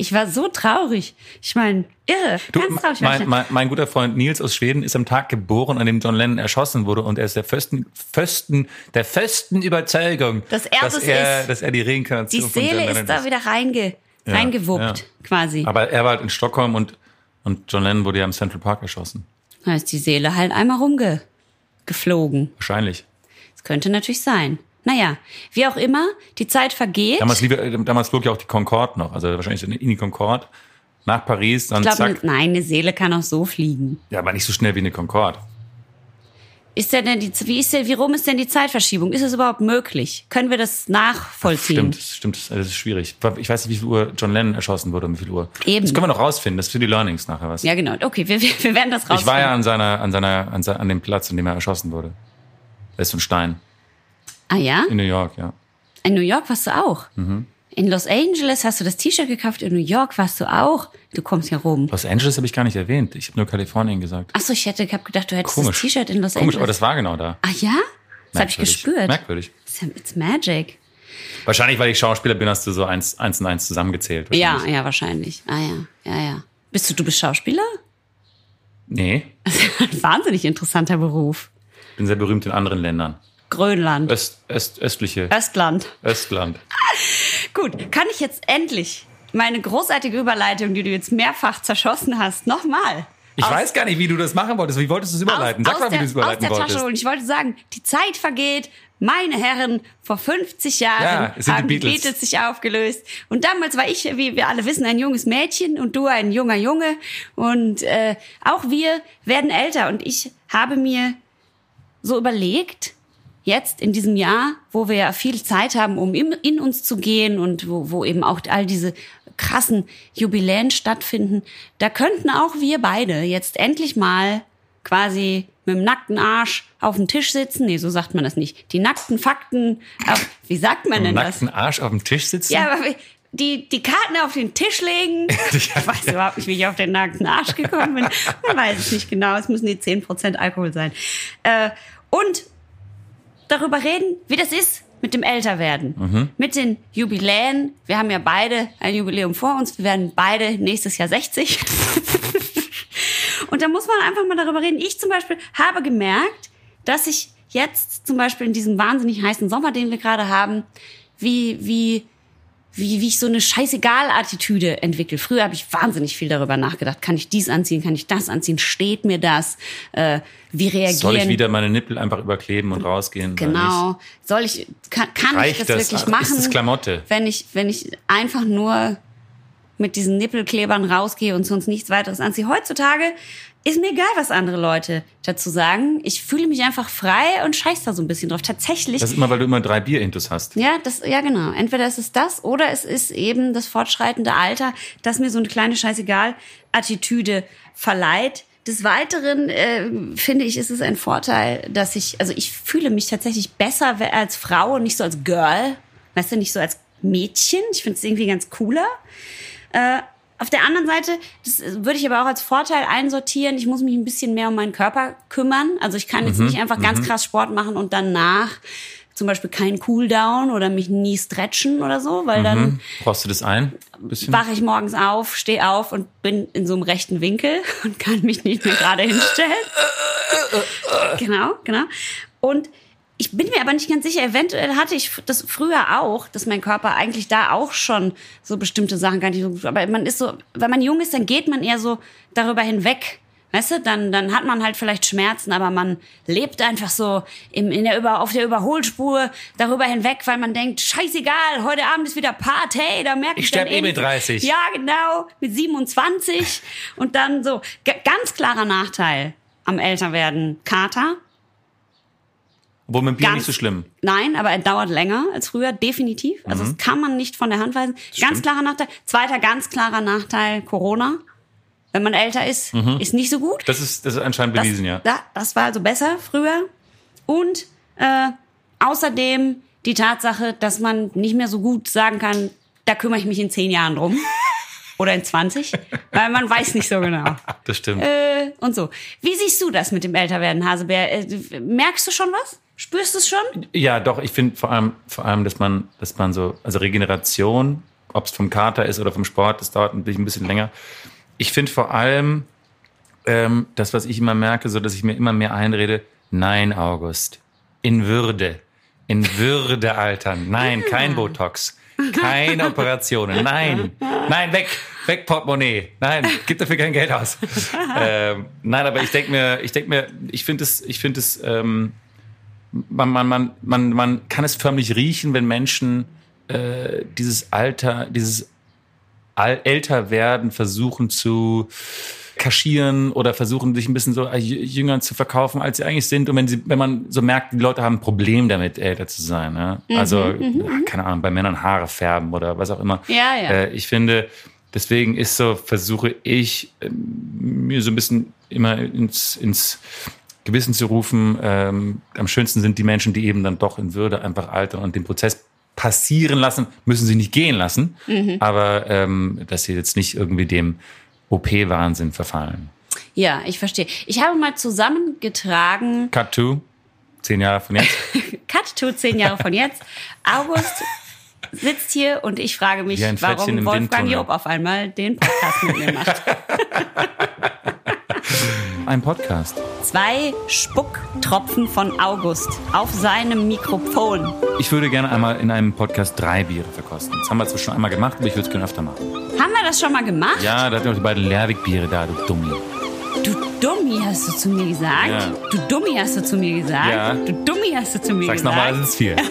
ich war so traurig. Ich meine, irre, Du, ganz traurig. mein, mein, mein guter Freund Nils aus Schweden ist am Tag geboren, an dem John Lennon erschossen wurde und er ist der festen, festen, der festen Überzeugung, Dass er das er, ist. dass er die die Reinkarnation John Seele ist da wieder reinge, Ja, reingewuppt, ja. quasi. Aber er war halt in Stockholm und, und John Lennon wurde ja im Central Park erschossen. Da ist die Seele halt einmal rumgeflogen. Wahrscheinlich. Das könnte natürlich sein. Naja, wie auch immer, die Zeit vergeht. Damals, damals flog ja auch die Concorde noch, also wahrscheinlich in die Concorde nach Paris, dann ich glaube, zack. nein, eine Seele kann auch so fliegen. Ja, aber nicht so schnell wie eine Concorde. Ist denn, denn die, wie ist denn, wie rum ist denn die Zeitverschiebung? Ist es überhaupt möglich? Können wir das nachvollziehen? Stimmt, stimmt, das ist schwierig. Ich weiß nicht, wie viel Uhr John Lennon erschossen wurde, um wie viel Uhr. Eben. Das können wir noch rausfinden, das ist für die Learnings nachher was. Ja, genau. Okay, wir, wir, wir werden das rausfinden. ich war ja an seiner, an seiner, an, se- an dem Platz, an dem er erschossen wurde. Da ist so ein Stein. Ah ja? In New York, ja. In New York warst du auch. Mhm. In Los Angeles hast du das T-Shirt gekauft. In New York warst du auch. Du kommst ja rum. Los Angeles habe ich gar nicht erwähnt. Ich habe nur Kalifornien gesagt. Ach so, ich hätte, ich hab gedacht, du hättest Komisch. das T-Shirt in Los Komisch, Angeles. aber das war genau da. ah ja? Das habe ich gespürt. Merkwürdig. It's, magic. Wahrscheinlich, weil ich Schauspieler bin, hast du so eins, eins und eins zusammengezählt. Ja, ja, wahrscheinlich. Ah ja, ja, ja. Bist du, du bist Schauspieler? Nee, Ein wahnsinnig interessanter Beruf. bin sehr berühmt in anderen Ländern. Grönland. Öst, Öst, östliche, Östland. Östland. Gut, kann ich jetzt endlich meine großartige Überleitung, die du jetzt mehrfach zerschossen hast, nochmal. Ich aus- weiß gar nicht, wie du das machen wolltest. Wie wolltest du es überleiten? aus, Sag mal, aus wie der, du es überleiten aus der wolltest. Tasche holen. Ich wollte sagen, die Zeit vergeht. Meine Herren, vor 50 Jahren Ja, die haben die Beatles. Beatles sich aufgelöst. Und damals war ich, wie wir alle wissen, ein junges Mädchen und du ein junger Junge. Und äh, auch wir werden älter. Und ich habe mir so überlegt, jetzt in diesem Jahr, wo wir ja viel Zeit haben, um in, in uns zu gehen und wo, wo eben auch all diese krassen Jubiläen stattfinden, da könnten auch wir beide jetzt endlich mal quasi mit dem nackten Arsch auf dem Tisch sitzen. Nee, so sagt man das nicht. Die nackten Fakten, auf, wie sagt man denn das? Nackten Arsch auf dem Tisch sitzen? Ja, aber die, die Karten auf den Tisch legen. Ich weiß überhaupt nicht, wie ich auf den nackten Arsch gekommen bin. Man weiß es nicht genau. Es müssen die 10% Alkohol sein. Äh, und darüber reden, wie das ist mit dem Älterwerden. Mit den Jubiläen. Wir haben ja beide ein Jubiläum vor uns. Wir werden beide nächstes Jahr 60. Und da muss man einfach mal darüber reden. Ich zum Beispiel habe gemerkt, dass ich jetzt zum Beispiel in diesem wahnsinnig heißen Sommer, den wir gerade haben, wie, wie wie, wie ich so eine Scheißegal-Attitüde entwickle. Früher habe ich wahnsinnig viel darüber nachgedacht. Kann ich dies anziehen? Kann ich das anziehen? Steht mir das? Äh, wie reagieren? Soll ich wieder meine Nippel einfach überkleben und rausgehen? oder nicht? Genau. Soll ich, kann, kann ich das, das? wirklich Ach, machen? ist das Klamotte? Wenn ich, wenn ich einfach nur mit diesen Nippelklebern rausgehe und sonst nichts weiteres anziehe. Heutzutage ist mir egal, was andere Leute dazu sagen. Ich fühle mich einfach frei und scheiß da so ein bisschen drauf. Tatsächlich. Das ist immer, weil du immer drei Bierintus hast. Ja, das, ja, genau. Entweder ist es das oder es ist eben das fortschreitende Alter, das mir so eine kleine Scheißegal-Attitüde verleiht. Des Weiteren äh, finde ich, ist es ein Vorteil, dass ich, also ich fühle mich tatsächlich besser als Frau und nicht so als Girl. Weißt du, nicht so als Mädchen. Ich finde es irgendwie ganz cooler. Äh, auf der anderen Seite, das würde ich aber auch als Vorteil einsortieren, ich muss mich ein bisschen mehr um meinen Körper kümmern. Also ich kann jetzt nicht einfach ganz krass Sport machen und danach zum Beispiel keinen Cooldown oder mich nie stretchen oder so, weil dann Brauchst du das ein? Bisschen? wache ich morgens auf, stehe auf und bin in so einem rechten Winkel und kann mich nicht mehr gerade hinstellen. genau, genau. Und ich bin mir aber nicht ganz sicher, eventuell hatte ich das früher auch, dass mein Körper eigentlich da auch schon so bestimmte Sachen gar nicht so gut, aber man ist so, wenn man jung ist, dann geht man eher so darüber hinweg. Weißt du, dann, dann hat man halt vielleicht Schmerzen, aber man lebt einfach so im, in der Über, auf der Überholspur darüber hinweg, weil man denkt, scheißegal, heute Abend ist wieder Party, da merke ich, Ich sterb dann eh mit eben- 30. Ja, genau, mit 27 und dann so, ganz klarer Nachteil am Älterwerden, Kater, Obwohl mit Bier Ganz- nicht so schlimm. Nein, aber er dauert länger als früher, definitiv. Also das kann man nicht von der Hand weisen. Ganz Mhm. stimmt. klarer Nachteil. Zweiter ganz klarer Nachteil, Corona. Wenn man älter ist, ist nicht so gut. Mhm. Das ist, das ist anscheinend Das, bewiesen, ja. da, das war also besser früher. Und äh, außerdem die Tatsache, dass man nicht mehr so gut sagen kann, da kümmere ich mich in zehn Jahren drum. Oder in 20, weil man weiß nicht so genau. Das stimmt. Äh, und so. Wie siehst du das mit dem Älterwerden, Hasebär? Äh, merkst du schon was? Spürst du es schon? Ja, doch, ich finde vor allem, vor allem, dass man, dass man so, also Regeneration, ob es vom Kater ist oder vom Sport, das dauert ein bisschen länger. Ich finde vor allem, ähm, das, was ich immer merke, so dass ich mir immer mehr einrede, nein, August, in Würde, in Würde altern. Nein, kein Botox, keine Operationen, nein, nein, weg, weg Portemonnaie, nein, gib dafür kein Geld aus. ähm, nein, aber ich denke mir, ich denke mir, ich finde es, ich finde es, ähm, man, man, man, man, man kann es förmlich riechen, wenn Menschen äh, dieses Alter, dieses Al älter werden versuchen zu kaschieren oder versuchen sich ein bisschen so äh, jünger zu verkaufen, als sie eigentlich sind. Und wenn sie, wenn man so merkt, die Leute haben ein Problem damit, älter zu sein. Ja? Also, ja, keine Ahnung, bei Männern Haare färben oder was auch immer. Ja, ja. Äh, ich finde, deswegen ist so, versuche ich, ähm, mir so ein bisschen immer ins, ins Gewissen zu rufen, ähm, am schönsten sind die Menschen, die eben dann doch in Würde einfach altern und den Prozess passieren lassen, müssen sie nicht gehen lassen, aber ähm, dass sie jetzt nicht irgendwie dem OP-Wahnsinn verfallen. Ja, ich verstehe. Ich habe mal zusammengetragen, Cut to, zehn Jahre von jetzt. Cut to zehn Jahre von jetzt. August sitzt hier und ich frage mich, warum Wolfgang. Job auf einmal den Podcast mit mir macht. Ein Podcast. Zwei Spucktropfen von August auf seinem Mikrofon. Ich würde gerne einmal in einem Podcast drei Biere verkosten. Das haben wir zwar schon einmal gemacht, aber ich würde es gerne öfter machen. Haben wir das schon mal gemacht? Ja, da hatten wir die beiden Lerwick-Biere da, du Dummi. Du Dummi hast du zu mir gesagt. Ja. Du Dummi hast du zu mir gesagt. Ja. Du Dummi hast du zu mir Sag's gesagt. nochmal, das ist vier.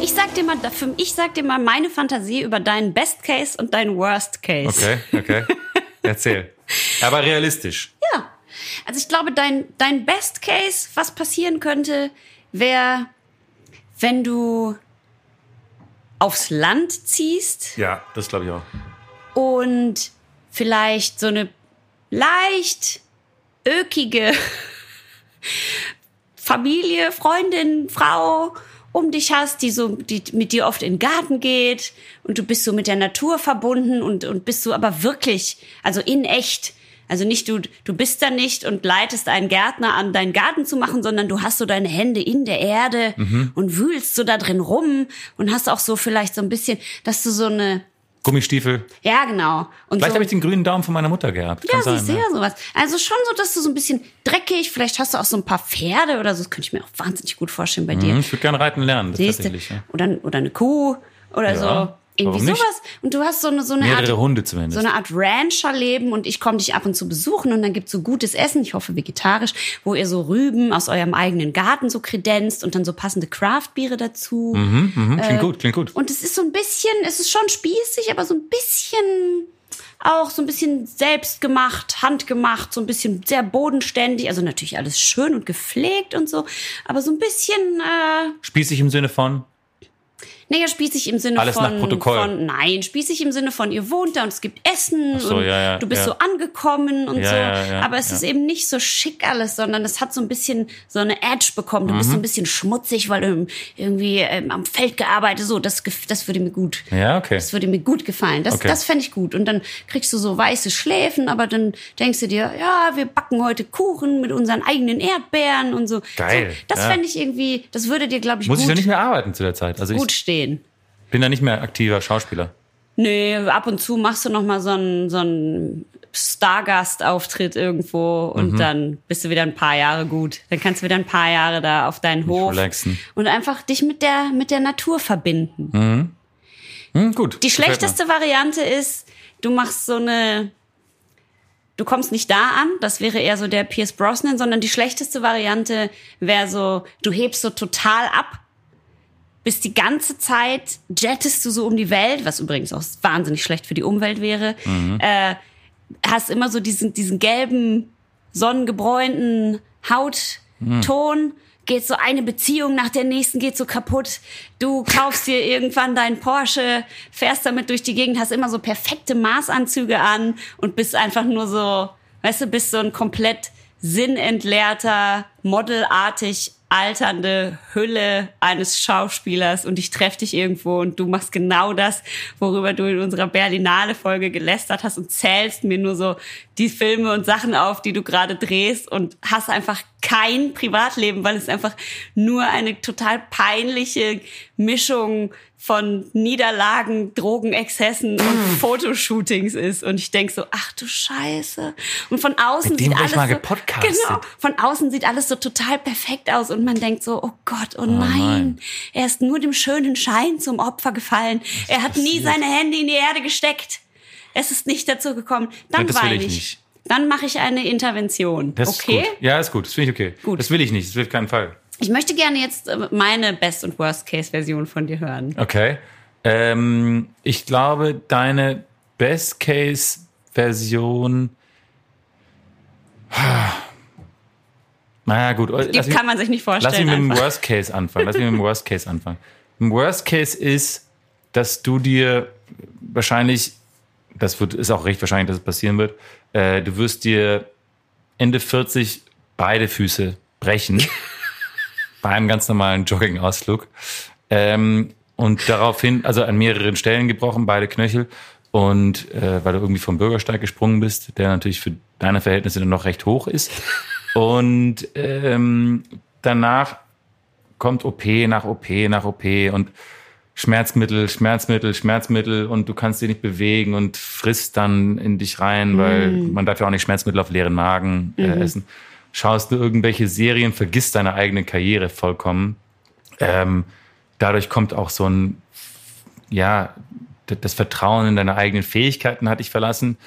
Ich sag dir mal, dafür- ich sag dir mal meine Fantasie über deinen Best Case und deinen Worst Case. Okay, okay. Erzähl. Aber realistisch. Ja. Also ich glaube, dein, dein Best Case, was passieren könnte, wäre, wenn du aufs Land ziehst Ja, das glaube ich auch. und vielleicht so eine leicht ökige Familie, Freundin, Frau um dich hast, die so, die mit dir oft in den Garten geht und du bist so mit der Natur verbunden und, und bist so aber wirklich, also in echt. Also nicht du, du bist da nicht und leitest einen Gärtner an, deinen Garten zu machen, sondern du hast so deine Hände in der Erde und wühlst so da drin rum und hast auch so vielleicht so ein bisschen, dass du so eine, Gummistiefel. Ja, genau. Und Vielleicht so, habe ich den grünen Daumen von meiner Mutter gehabt. Kann ja, sein, siehst du ne? ja sowas. Also schon so, dass du so ein bisschen dreckig, vielleicht hast du auch so ein paar Pferde oder so, das könnte ich mir auch wahnsinnig gut vorstellen bei dir. Hm, Ich würde gerne reiten lernen, das tatsächlich. Ja. Oder, oder eine Kuh oder Ja, so. Irgendwie warum nicht? sowas. Und du hast so eine, so eine Mehrere Art, Hunde zumindest. so eine Art Rancherleben und ich komme dich ab und zu besuchen und dann gibt's so gutes Essen, ich hoffe vegetarisch, wo ihr so Rüben aus eurem eigenen Garten so kredenzt und dann so passende Craftbiere dazu. Mhm, klingt gut, klingt gut. Und es ist so ein bisschen, es ist schon spießig, aber so ein bisschen auch so ein bisschen selbstgemacht, handgemacht, so ein bisschen sehr bodenständig. Also natürlich alles schön und gepflegt und so, aber so ein bisschen, äh, Spießig im Sinne von, naja, spießig im Sinne Alles von, nach Protokoll. von, nein, spießig im Sinne von, ihr wohnt da und es gibt Essen so, und ja, ja, du bist ja. so angekommen und so. aber es ist eben nicht so schick alles, sondern es hat so ein bisschen so eine Edge bekommen. Du bist Mhm. so ein bisschen schmutzig, weil du irgendwie ähm, am Feld gearbeitet, so, das, das würde mir gut. ja, okay. Das würde mir gut gefallen. Das, Okay. das fände ich gut. Und dann kriegst du so weiße Schläfen, aber dann denkst du dir, ja, wir backen heute Kuchen mit unseren eigenen Erdbeeren und so. Geil, So, das ja. fände ich irgendwie, das würde dir, glaube ich, Muss ich ja gut, nicht mehr arbeiten zu der Zeit. Also gut ich stehen. Bin da nicht mehr aktiver Schauspieler. Nee, ab und zu machst du noch mal so einen, so einen Stargast-Auftritt irgendwo und dann bist du wieder ein paar Jahre gut. Dann kannst du wieder ein paar Jahre da auf deinen Hof relaxen. und einfach dich mit der, mit der Natur verbinden. Hm, gut. Die schlechteste Variante ist, du machst so eine, du kommst nicht da an, das wäre eher so der Pierce Brosnan, sondern die schlechteste Variante wäre so, du hebst so total ab, bist die ganze Zeit, jettest du so um die Welt, was übrigens auch wahnsinnig schlecht für die Umwelt wäre, äh, hast immer so diesen, diesen gelben, sonnengebräunten Hautton, geht so eine Beziehung nach der nächsten geht so kaputt. Du kaufst dir irgendwann deinen Porsche, fährst damit durch die Gegend, hast immer so perfekte Maßanzüge an und bist einfach nur so, weißt du, bist so ein komplett sinnentleerter, modelartig alternde Hülle eines Schauspielers und ich treffe dich irgendwo und du machst genau das, worüber du in unserer Berlinale-Folge gelästert hast und zählst mir nur so die Filme und Sachen auf, die du gerade drehst und hast einfach kein Privatleben, weil es einfach nur eine total peinliche Mischung von Niederlagen, Drogenexzessen und Fotoshootings ist. Und ich denk so, ach du Scheiße. Und von außen Mit dem sieht alles mal so, gepodcastet. genau, von außen sieht alles so total perfekt aus und man denkt so, oh Gott, oh, nein, nein. er ist nur dem schönen Schein zum Opfer gefallen. Er hat nie passiert? seine Hände in die Erde gesteckt. Es ist nicht dazu gekommen. Dann Ja, weine ich ich. nicht. Dann mache ich eine Intervention. Das okay? ist gut. Ja, ist gut. Das finde ich okay. Gut. Das will ich nicht. Das will keinen Fall. Ich möchte gerne jetzt äh, meine Best- und Worst-Case-Version von dir hören. Okay. Ähm, ich glaube, deine Best-Case-Version. Naja, gut. Lass Die mich- kann man sich nicht Lass vorstellen. mich mit dem. Worst Case anfangen. Lass mich mit dem Worst Case anfangen. Im Worst Case ist, dass du dir wahrscheinlich, das wird, ist auch recht wahrscheinlich, dass es passieren wird, äh, du wirst dir Ende 40 beide Füße brechen. bei einem ganz normalen Jogging-Ausflug. Ähm, und daraufhin, also an mehreren Stellen gebrochen, beide Knöchel. Und äh, weil du irgendwie vom Bürgersteig gesprungen bist, der natürlich für deine Verhältnisse dann noch recht hoch ist. Und ähm, danach kommt OP nach OP nach OP und Schmerzmittel, Schmerzmittel, Schmerzmittel und du kannst dich nicht bewegen und frisst dann in dich rein, weil man darf ja auch nicht Schmerzmittel auf leeren Magen äh, essen. Schaust du irgendwelche Serien, vergisst deine eigene Karriere vollkommen. Ähm, dadurch kommt auch so ein, ja, das Vertrauen in deine eigenen Fähigkeiten hat dich verlassen.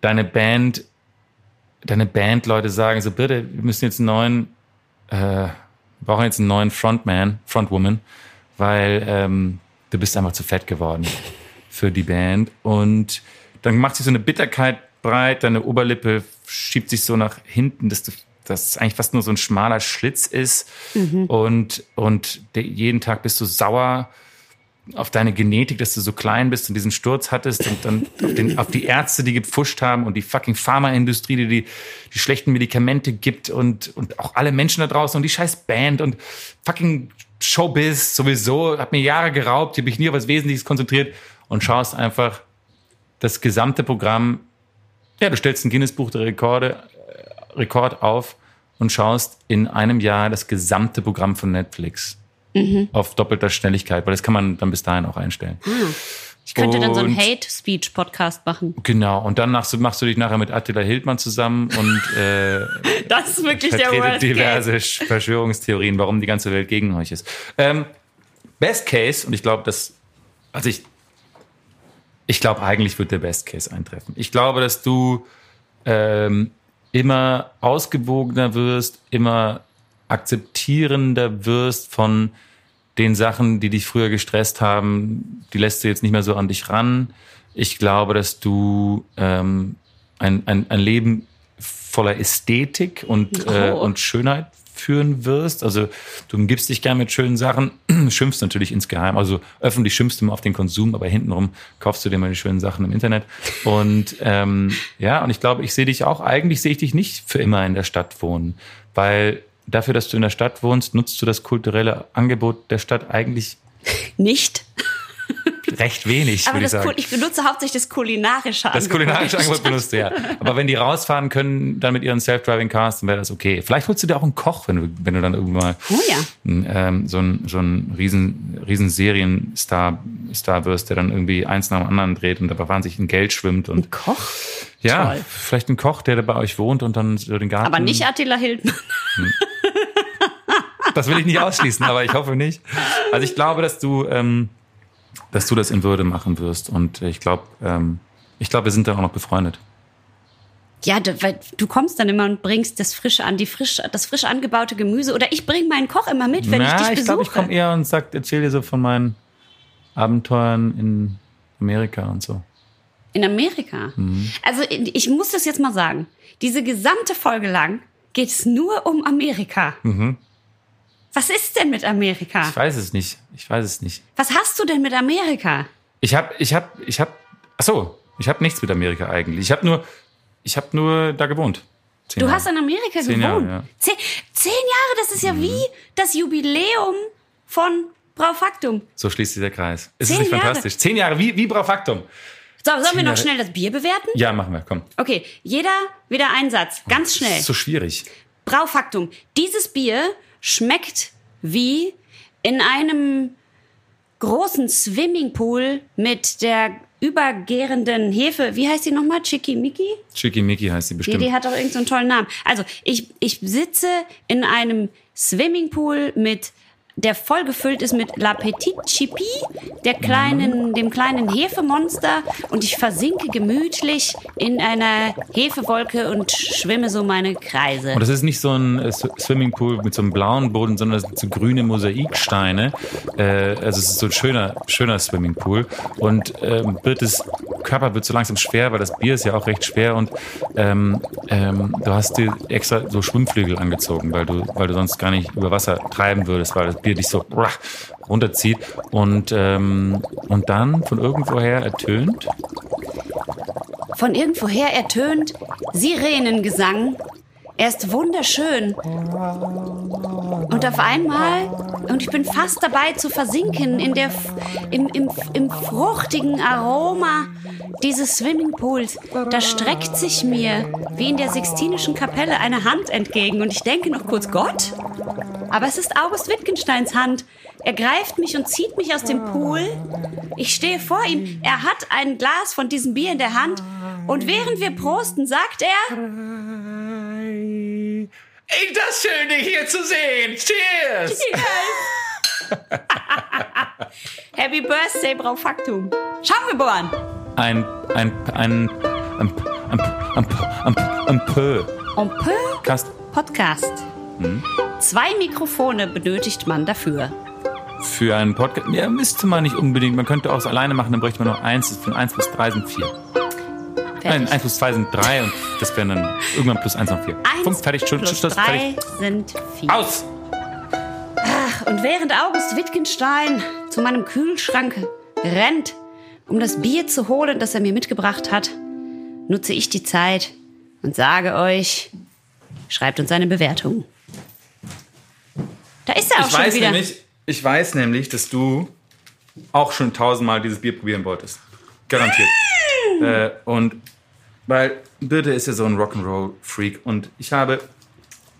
Deine Band, deine Bandleute sagen so, bitte, wir müssen jetzt einen neuen, äh, wir brauchen jetzt einen neuen Frontman, Frontwoman, weil ähm, du bist einfach zu fett geworden für die Band. Und dann macht sich so eine Bitterkeit breit, deine Oberlippe schiebt sich so nach hinten, dass du dass es eigentlich fast nur so ein schmaler Schlitz ist. Und, und der, jeden Tag bist du sauer auf deine Genetik, dass du so klein bist und diesen Sturz hattest und dann auf, den, auf die Ärzte, die gepfuscht haben und die fucking Pharmaindustrie, die, die die schlechten Medikamente gibt und, und auch alle Menschen da draußen und die scheiß Band und fucking Showbiz sowieso, hat mir Jahre geraubt, ich habe mich nie auf was Wesentliches konzentriert und schaust einfach das gesamte Programm, ja, du stellst ein Guinness-Buch der Rekorde, Rekord auf und schaust in einem Jahr das gesamte Programm von Netflix auf doppelter Schnelligkeit, weil das kann man dann bis dahin auch einstellen. Ich könnte dann so einen Und- Hate-Speech-Podcast machen. Genau, und dann machst du, machst du dich nachher mit Attila Hildmann zusammen und äh, Das ist wirklich der Worst Case. diverse Verschwörungstheorien, warum die ganze Welt gegen euch ist. Ähm, Best Case, und ich glaube, dass, also ich, ich glaube, eigentlich wird der Best Case eintreffen. Ich glaube, dass du ähm, immer ausgewogener wirst, immer akzeptierender wirst von den Sachen, die dich früher gestresst haben, die lässt du jetzt nicht mehr so an dich ran. Ich glaube, dass du ähm, ein, ein, ein Leben voller Ästhetik und, äh, Oh. und Schönheit führen wirst. Also du umgibst dich gern mit schönen Sachen, schimpfst natürlich insgeheim. Also öffentlich schimpfst du immer auf den Konsum, aber hintenrum kaufst du dir mal die schönen Sachen im Internet. Und ähm, ja, und ich glaube, ich sehe dich auch, eigentlich sehe ich dich nicht für immer in der Stadt wohnen, weil dafür, dass du in der Stadt wohnst, nutzt du das kulturelle Angebot der Stadt eigentlich Nicht. Recht wenig, Aber würde ich sagen. Ich benutze hauptsächlich das kulinarische Das kulinarische Angebot benutzt du ja. Aber wenn die rausfahren können, dann mit ihren Self-Driving Cars, dann wäre das okay. Vielleicht holst du dir auch einen Koch, wenn du, wenn du dann irgendwann mal Oh ja. ähm, so ein, so ein riesen, riesen Serienstar Star wirst, der dann irgendwie eins nach dem anderen dreht und dabei wahnsinnig in Geld schwimmt. Und Koch? ja, toll. vielleicht ein Koch, der da bei euch wohnt und dann so den Garten. Aber nicht Attila Hildmann. Das will ich nicht ausschließen, aber ich hoffe nicht. Also ich glaube, dass du, ähm, dass du das in Würde machen wirst. Und ich glaube, ähm, ich glaube, wir sind dann auch noch befreundet. Ja, du, weil du kommst dann immer und bringst das frische an, die frisch, das frisch angebaute Gemüse. Oder ich bringe meinen Koch immer mit, wenn ich dich besuche. ich glaube, ich komme eher und sag, erzähl dir so von meinen Abenteuern in Amerika und so. In Amerika. Mhm. Also ich muss das jetzt mal sagen. Diese gesamte Folge lang geht es nur um Amerika. Mhm. Was ist denn mit Amerika? Ich weiß es nicht. Ich weiß es nicht. Was hast du denn mit Amerika? Ich habe, ich habe, ich habe, ach so, ich habe nichts mit Amerika eigentlich. Ich habe nur, ich habe nur da gewohnt. Zehn Du Jahre. hast in Amerika Zehn gewohnt. Jahre, ja. Mhm. zehn, zehn Jahre, das ist ja wie das Jubiläum von Braufaktum. so schließt sich der Kreis. Ist Zehn es nicht Jahre. fantastisch? Zehn Jahre, wie, wie Braufaktum. So, sollen wir noch Jahre. schnell das Bier bewerten? Ja, machen wir, komm. Okay, jeder wieder ein Satz, ganz Das schnell. ist so schwierig. Braufaktum. Dieses Bier schmeckt wie in einem großen Swimmingpool mit der übergärenden Hefe. Wie heißt die nochmal? Chickimicki? Chicky heißt sie Die, bestimmt. die hat doch irgendeinen so einen tollen Namen. Also, ich, ich sitze in einem Swimmingpool mit der voll gefüllt ist mit La Petite Chippy, der kleinen, dem kleinen Hefemonster und ich versinke gemütlich in einer Hefewolke und schwimme so meine Kreise. Und das ist nicht so ein äh, Sw- Swimmingpool mit so einem blauen Boden, sondern das sind so grüne Mosaiksteine. Äh, also es ist so ein schöner, schöner Swimmingpool. Und ähm, Birtes Körper wird so langsam schwer, weil das Bier ist ja auch recht schwer. Und ähm, ähm, du hast dir extra so Schwimmflügel angezogen, weil du, weil du sonst gar nicht über Wasser treiben würdest, weil das Bier dich so runterzieht. Und, ähm, und dann von irgendwoher ertönt. Von irgendwoher ertönt Sirenengesang. Er ist wunderschön. Und auf einmal, und ich bin fast dabei zu versinken in der, im, im, im fruchtigen Aroma dieses Swimmingpools, da streckt sich mir, wie in der Sixtinischen Kapelle, eine Hand entgegen. Und ich denke noch kurz, Gott? Aber es ist August Wittgensteins Hand. Er greift mich und zieht mich aus dem Pool. Ich stehe vor ihm. Er hat ein Glas von diesem Bier in der Hand. Und während wir prosten, sagt er, Ey, das schön, dich hier zu sehen. Cheers! Happy Birthday, Braufaktum. Schaumgeboren. Ein, ein, ein, ein, ein, ein, ein, ein Pö. En peu Kast Podcast. Zwei Mikrofone benötigt man dafür. für einen Podcast. Ja, müsste man nicht unbedingt. Man könnte auch es alleine machen, dann bräuchte man noch eins. Von eins plus drei sind vier. Nein, Fertig. eins plus zwei sind drei und das wären dann irgendwann plus eins noch vier. Eins Punkt, fertig, Schluss, plus Schluss, drei fertig. sind vier. Aus! Und während August Wittgenstein zu meinem Kühlschrank rennt, um das Bier zu holen, das er mir mitgebracht hat, nutze ich die Zeit und sage euch, schreibt uns eine Bewertung. Da ist er auch Ich schon weiß, wieder. nämlich, ich weiß nämlich, dass du auch schon tausendmal dieses Bier probieren wolltest. Garantiert. äh, und weil Birte ist ja so ein Rock'n'Roll-Freak und ich habe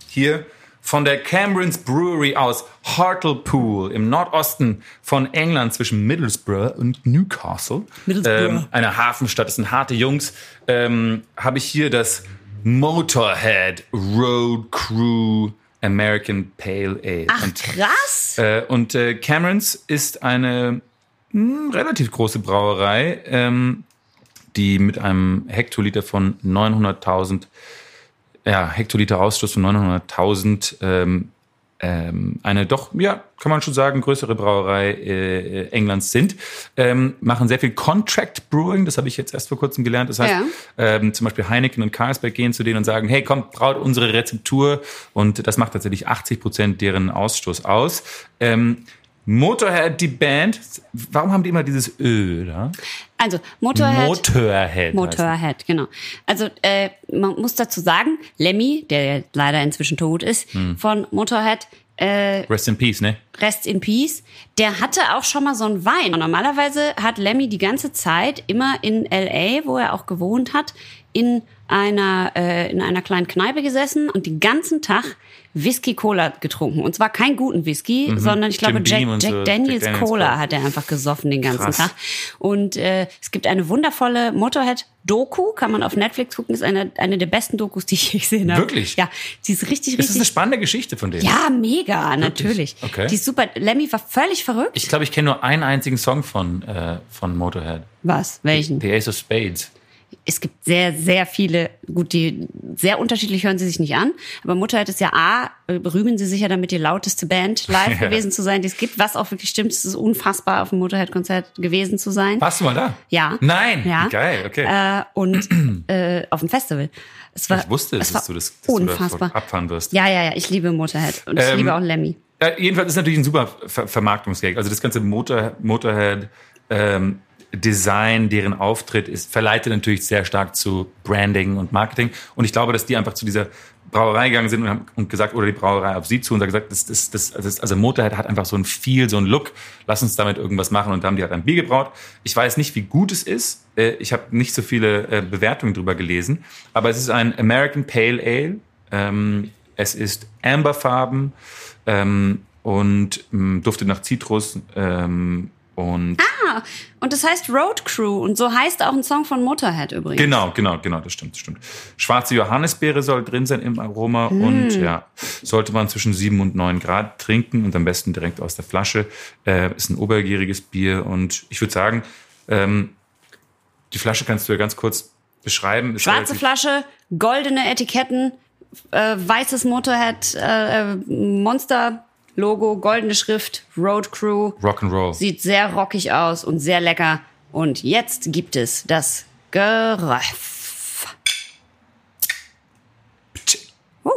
hier von der Camerons Brewery aus Hartlepool im Nordosten von England zwischen Middlesbrough und Newcastle. Middlesbrough. Ähm, eine Hafenstadt, das sind harte Jungs. Ähm, Habe ich hier das Motorhead Road Crew American Pale Ale. Ach, Und krass. äh, und äh, Camerons ist eine mh, relativ große Brauerei, ähm, die mit einem Hektoliter von 900.000, ja, Hektoliter Ausstoß von 900.000, ähm, ähm, eine doch, ja, kann man schon sagen, größere Brauerei äh, Englands sind, ähm, machen sehr viel Contract Brewing, das habe ich jetzt erst vor kurzem gelernt. Das heißt, Ja. ähm, zum Beispiel Heineken und Carlsberg gehen zu denen und sagen, hey, komm, braut unsere Rezeptur und das macht tatsächlich 80 Prozent deren Ausstoß aus. Ähm, Motorhead, die Band, warum haben die immer dieses Ö da? Also, Motorhead. Motorhead. Motorhead, genau. Also äh, man muss dazu sagen, Lemmy, der leider inzwischen tot ist, Hm. von Motorhead, äh, es. Rest in Peace, ne? Rest in Peace, der hatte auch schon mal so einen Wein. Und normalerweise hat Lemmy die ganze Zeit immer in LA, wo er auch gewohnt hat, in einer, äh, in einer kleinen Kneipe gesessen und den ganzen Tag Whisky Cola getrunken. Und zwar kein guten Whisky, sondern ich Mhm. Glaube Jack, Jack, so. Daniels Jack Daniels Cola Cola. hat er einfach gesoffen den ganzen Krass. Tag. Und äh, es gibt eine wundervolle Motorhead-Doku, kann man auf Netflix gucken, ist eine, eine der besten Dokus, die ich gesehen habe. Wirklich? Ja, die ist richtig, Das ist eine richtig spannende Geschichte von denen. ja, mega, natürlich. Okay. Die ist super. Lemmy war völlig verrückt. Ich glaube, ich kenne nur einen einzigen Song von, äh, von Motorhead. Was? Welchen? The Ace of Spades. Es gibt sehr, sehr viele, gut, die sehr unterschiedlich hören sie sich nicht an. Aber Motorhead ist ja A, äh, rühmen sie sich ja damit, die lauteste Band live Ja. gewesen zu sein, die es gibt, was auch wirklich stimmt. Es ist unfassbar, auf einem Motorhead-Konzert gewesen zu sein. Warst du mal da? Ja. Nein. Ja. Geil, okay. Äh, und äh, auf dem Festival. Es war, ich wusste, es dass du das dass unfassbar. Du abfahren wirst. ja, ja, ja, ich liebe Motorhead. Und ich Ähm, liebe auch Lemmy. Ja, jedenfalls ist natürlich ein super Ver Vermarktungsgag. Also das ganze Motor Motorhead ähm, Design, deren Auftritt ist, verleitet natürlich sehr stark zu Branding und Marketing. Und ich glaube, dass die einfach zu dieser Brauerei gegangen sind und haben und gesagt, oder die Brauerei auf sie zu und gesagt, das, das, das, das, also Motorhead hat einfach so ein Feel, so ein Look, lass uns damit irgendwas machen. Und haben die halt ein Bier gebraut. Ich weiß nicht, wie gut es ist. Äh, Ich habe nicht so viele äh, Bewertungen drüber gelesen, aber es ist ein American Pale Ale. Ähm, es ist amberfarben ähm, und ähm, duftet nach Zitrus. Ähm, und Ah, und das heißt Road Crew. Und so heißt auch ein Song von Motorhead übrigens. genau, genau, genau, das stimmt, das stimmt. Schwarze Johannisbeere soll drin sein im Aroma und ja, sollte man zwischen 7 und 9 Grad trinken und am besten direkt aus der Flasche. Äh, ist ein obergieriges Bier und ich würde sagen, ähm, die Flasche kannst du ja ganz kurz beschreiben. Ist Schwarze Flasche, goldene Etiketten, äh, weißes Motorhead, äh, äh, Monster, Logo, goldene Schrift, Road Crew. Rock'n'Roll. Sieht sehr rockig aus und sehr lecker. Und jetzt gibt es das Geröff.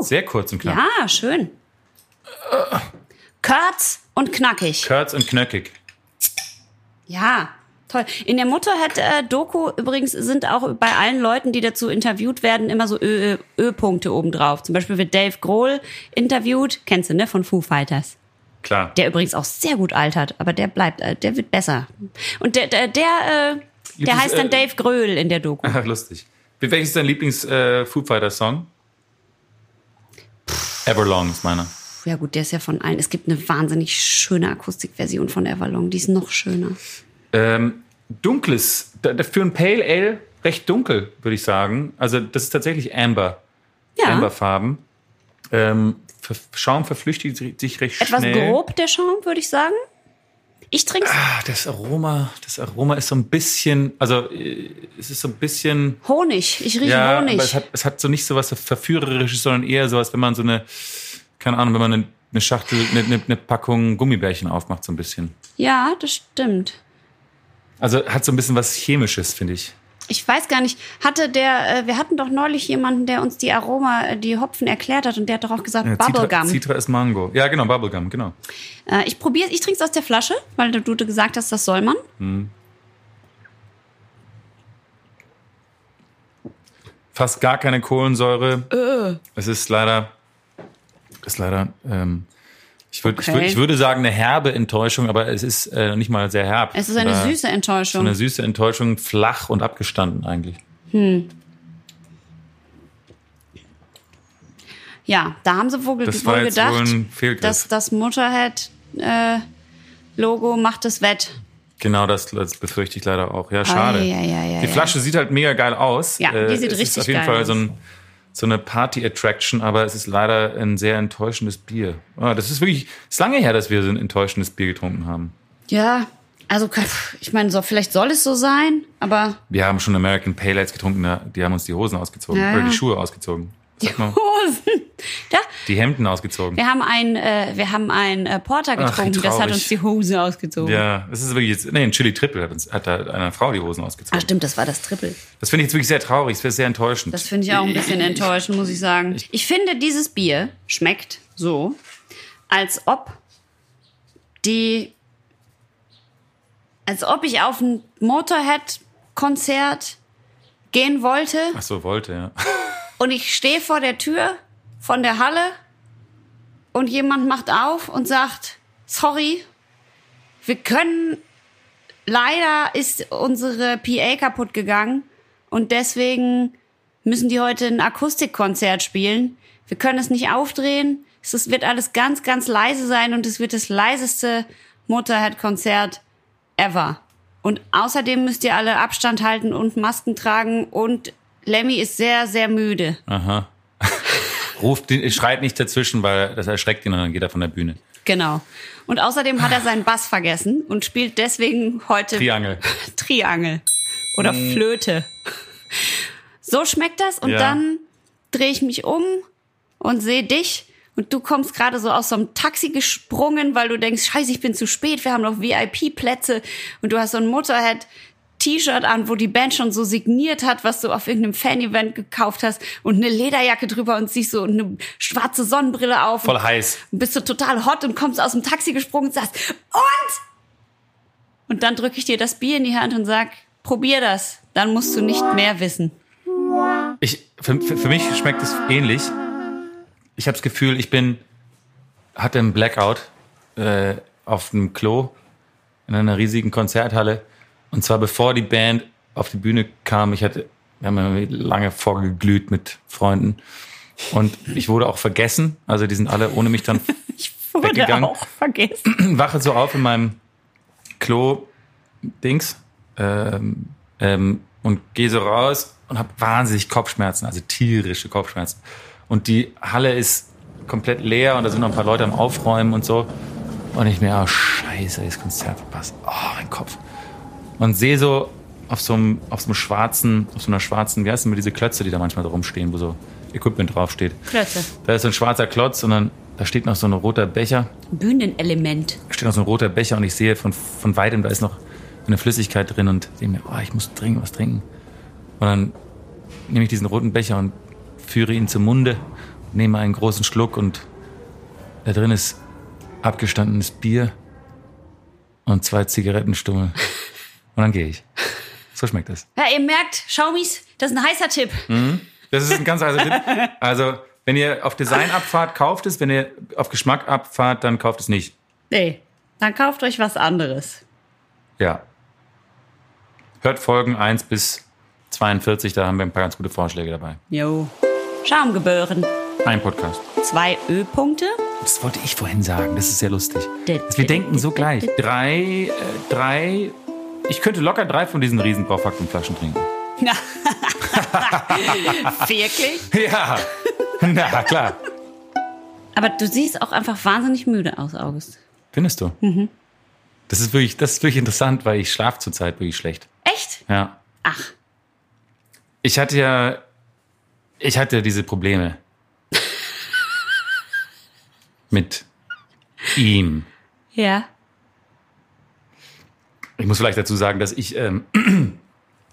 Sehr kurz und knapp. Ja, schön. Kurz und knackig. Kurz und knöckig. Ja, toll. In der Motorhead-Doku übrigens sind auch bei allen Leuten, die dazu interviewt werden, immer so Ö-Punkte obendrauf. Zum Beispiel wird Dave Grohl interviewt, kennst du, ne, von Foo Fighters. Klar. Der übrigens auch sehr gut altert, aber der bleibt, äh, der wird besser. Und der, der, der, äh, der heißt dann äh, Dave Gröhl in der Doku. Ach, lustig. Welches ist dein Lieblings-Foo Fighter-Song? Everlong ist meiner. Ja gut, der ist ja von allen. Es gibt eine wahnsinnig schöne Akustikversion von Everlong, die ist noch schöner. Ähm, dunkles, für ein Pale Ale recht dunkel, würde ich sagen. Also das ist tatsächlich Amber. Ja, Amberfarben. Ähm, Schaum verflüchtigt sich recht etwas schnell. grob der Schaum, würde ich sagen. Ich trink's Ah, das Aroma, das Aroma ist so ein bisschen, also äh, es ist so ein bisschen, Honig. Ich rieche ja, Honig. aber es hat, es hat so nicht so was Verführerisches, sondern eher so was, wenn man so eine, keine Ahnung, wenn man eine, eine Schachtel, eine, eine Packung Gummibärchen aufmacht, so ein bisschen. ja, das stimmt. Also hat so ein bisschen was Chemisches, finde ich. Ich weiß gar nicht, hatte der, äh, wir hatten doch neulich jemanden, der uns die Aroma, äh, die Hopfen erklärt hat und der hat doch auch gesagt Ja, Bubblegum. Citra ist Mango. Ja, genau, Bubblegum, genau. Äh, ich probiere, ich trinke es aus der Flasche, weil du gesagt hast, das soll man. Fast gar keine Kohlensäure. Äh. Es ist leider, ist leider, ähm, ich, würd, ich, Okay. würd, ich würde sagen eine herbe Enttäuschung, aber es ist äh, nicht mal sehr herb. Es ist eine Oder süße Enttäuschung. Eine süße Enttäuschung, flach und abgestanden eigentlich. Ja, da haben sie wohl, Das wohl gedacht, wohl dass das Motorhead-Logo macht es wett. Genau, das, das befürchte ich leider auch. Ja, schade. Ei, ei, ei, ei, die. Flasche sieht halt mega geil aus. Äh, Ja, die sieht es richtig ist auf jeden geil Fall aus. so, ein, so eine Party-Attraction, aber es ist leider ein sehr enttäuschendes Bier. Ah, das ist wirklich, es ist lange her, dass wir so ein enttäuschendes Bier getrunken haben. Ja, also ich meine, so, vielleicht soll es so sein, aber Wir haben schon American Pale Ales getrunken, die haben uns die Hosen ausgezogen. Ja, Oder die ja. Schuhe ausgezogen. Sag mal, Hosen. Da, die Hemden ausgezogen. wir haben ein, äh, wir haben ein äh, Porter Ach, getrunken, das hat uns die Hose ausgezogen. Ja, das ist wirklich jetzt, nee, ein Chili Triple hat, uns, hat da einer Frau die Hosen ausgezogen. Ah, stimmt, das war das Triple. Das finde ich jetzt wirklich sehr traurig, das wäre sehr enttäuschend. Das finde ich auch ein bisschen enttäuschend, muss ich sagen. Ich finde, dieses Bier schmeckt so, als ob die, als ob ich auf ein Motorhead-Konzert gehen wollte Ach so, wollte, ja. und ich stehe vor der Tür von der Halle und jemand macht auf und sagt, sorry, wir können, leider ist unsere PA kaputt gegangen und deswegen müssen die heute ein Akustikkonzert spielen. Wir können es nicht aufdrehen. Es wird alles ganz, ganz leise sein und es wird das leiseste Motorhead-Konzert ever. Und außerdem müsst ihr alle Abstand halten und Masken tragen und Lemmy ist sehr, sehr müde. Aha. Ruft ihn, schreit nicht dazwischen, weil das erschreckt ihn und dann geht er von der Bühne. Genau. Und außerdem hat er seinen Bass vergessen und spielt deswegen heute Triangel. Triangel oder Flöte. So schmeckt das und Ja. dann drehe ich mich um und sehe dich und du kommst gerade so aus so einem Taxi gesprungen, weil du denkst, scheiße, ich bin zu spät, wir haben noch VIP-Plätze und du hast so ein Motorhead T-Shirt an, wo die Band schon so signiert hat, was du auf irgendeinem Fan-Event gekauft hast und eine Lederjacke drüber und ziehst so eine schwarze Sonnenbrille auf. Voll heiß. Und bist du total hot und kommst aus dem Taxi gesprungen und sagst, und? Und dann drücke ich dir das Bier in die Hand und sag, probier das. Dann musst du nicht mehr wissen. Ich, für, für, für mich schmeckt es ähnlich. Ich habe das Gefühl, ich bin, hatte einen Blackout äh, auf dem Klo in einer riesigen Konzerthalle. Und zwar bevor die Band auf die Bühne kam. Ich hatte, wir haben lange vorgeglüht mit Freunden. Und ich wurde auch vergessen. Also die sind alle ohne mich dann Ich wurde Weggegangen. auch vergessen. wache so auf in meinem Klo-Dings ähm, ähm, und gehe so raus und habe wahnsinnig Kopfschmerzen, also tierische Kopfschmerzen. Und die Halle ist komplett leer und da sind noch ein paar Leute am Aufräumen und so. Und ich mir, oh scheiße, das Konzert verpasst. Oh, mein Kopf. Und sehe so auf so einem, auf so einem schwarzen, auf so einer schwarzen, wie heißt denn diese Klötze, die da manchmal so rumstehen, wo so Equipment draufsteht. Klötze. Da ist so ein schwarzer Klotz und dann, da steht noch so ein roter Becher Bühnenelement. steht noch so ein roter Becher und ich sehe von, von weitem, da ist noch eine Flüssigkeit drin und denke mir, oh, ich muss dringend was trinken. Und dann nehme ich diesen roten Becher und führe ihn zum Munde, nehme einen großen Schluck und da drin ist abgestandenes Bier und zwei Zigarettenstummel. Und dann gehe ich. So schmeckt das. Ja, ihr merkt, Schaumis, das ist ein heißer Tipp. Das ist ein ganz heißer Tipp. Also, wenn ihr auf Design abfahrt, kauft es. Wenn ihr auf Geschmack abfahrt, dann kauft es nicht. Nee, dann kauft euch was anderes. Ja. Hört Folgen 1 bis 42, da haben wir ein paar ganz gute Vorschläge dabei. Jo. Schaumgeböhren. Ein Podcast. Zwei Ö-Punkte. Das wollte ich vorhin sagen, das ist sehr lustig. Dass wir denken so gleich. Drei, äh, drei, ich könnte locker drei von diesen riesen Braufaktenflaschen trinken. Wirklich? Ja, na klar. Aber du siehst auch einfach wahnsinnig müde aus, August. Findest du? Das ist wirklich, das ist wirklich interessant, weil ich schlafe zurzeit wirklich schlecht. Echt? Ja. Ach, Ich hatte ja, ich hatte diese Probleme mit ihm. ja. Ich muss vielleicht dazu sagen, dass ich ähm,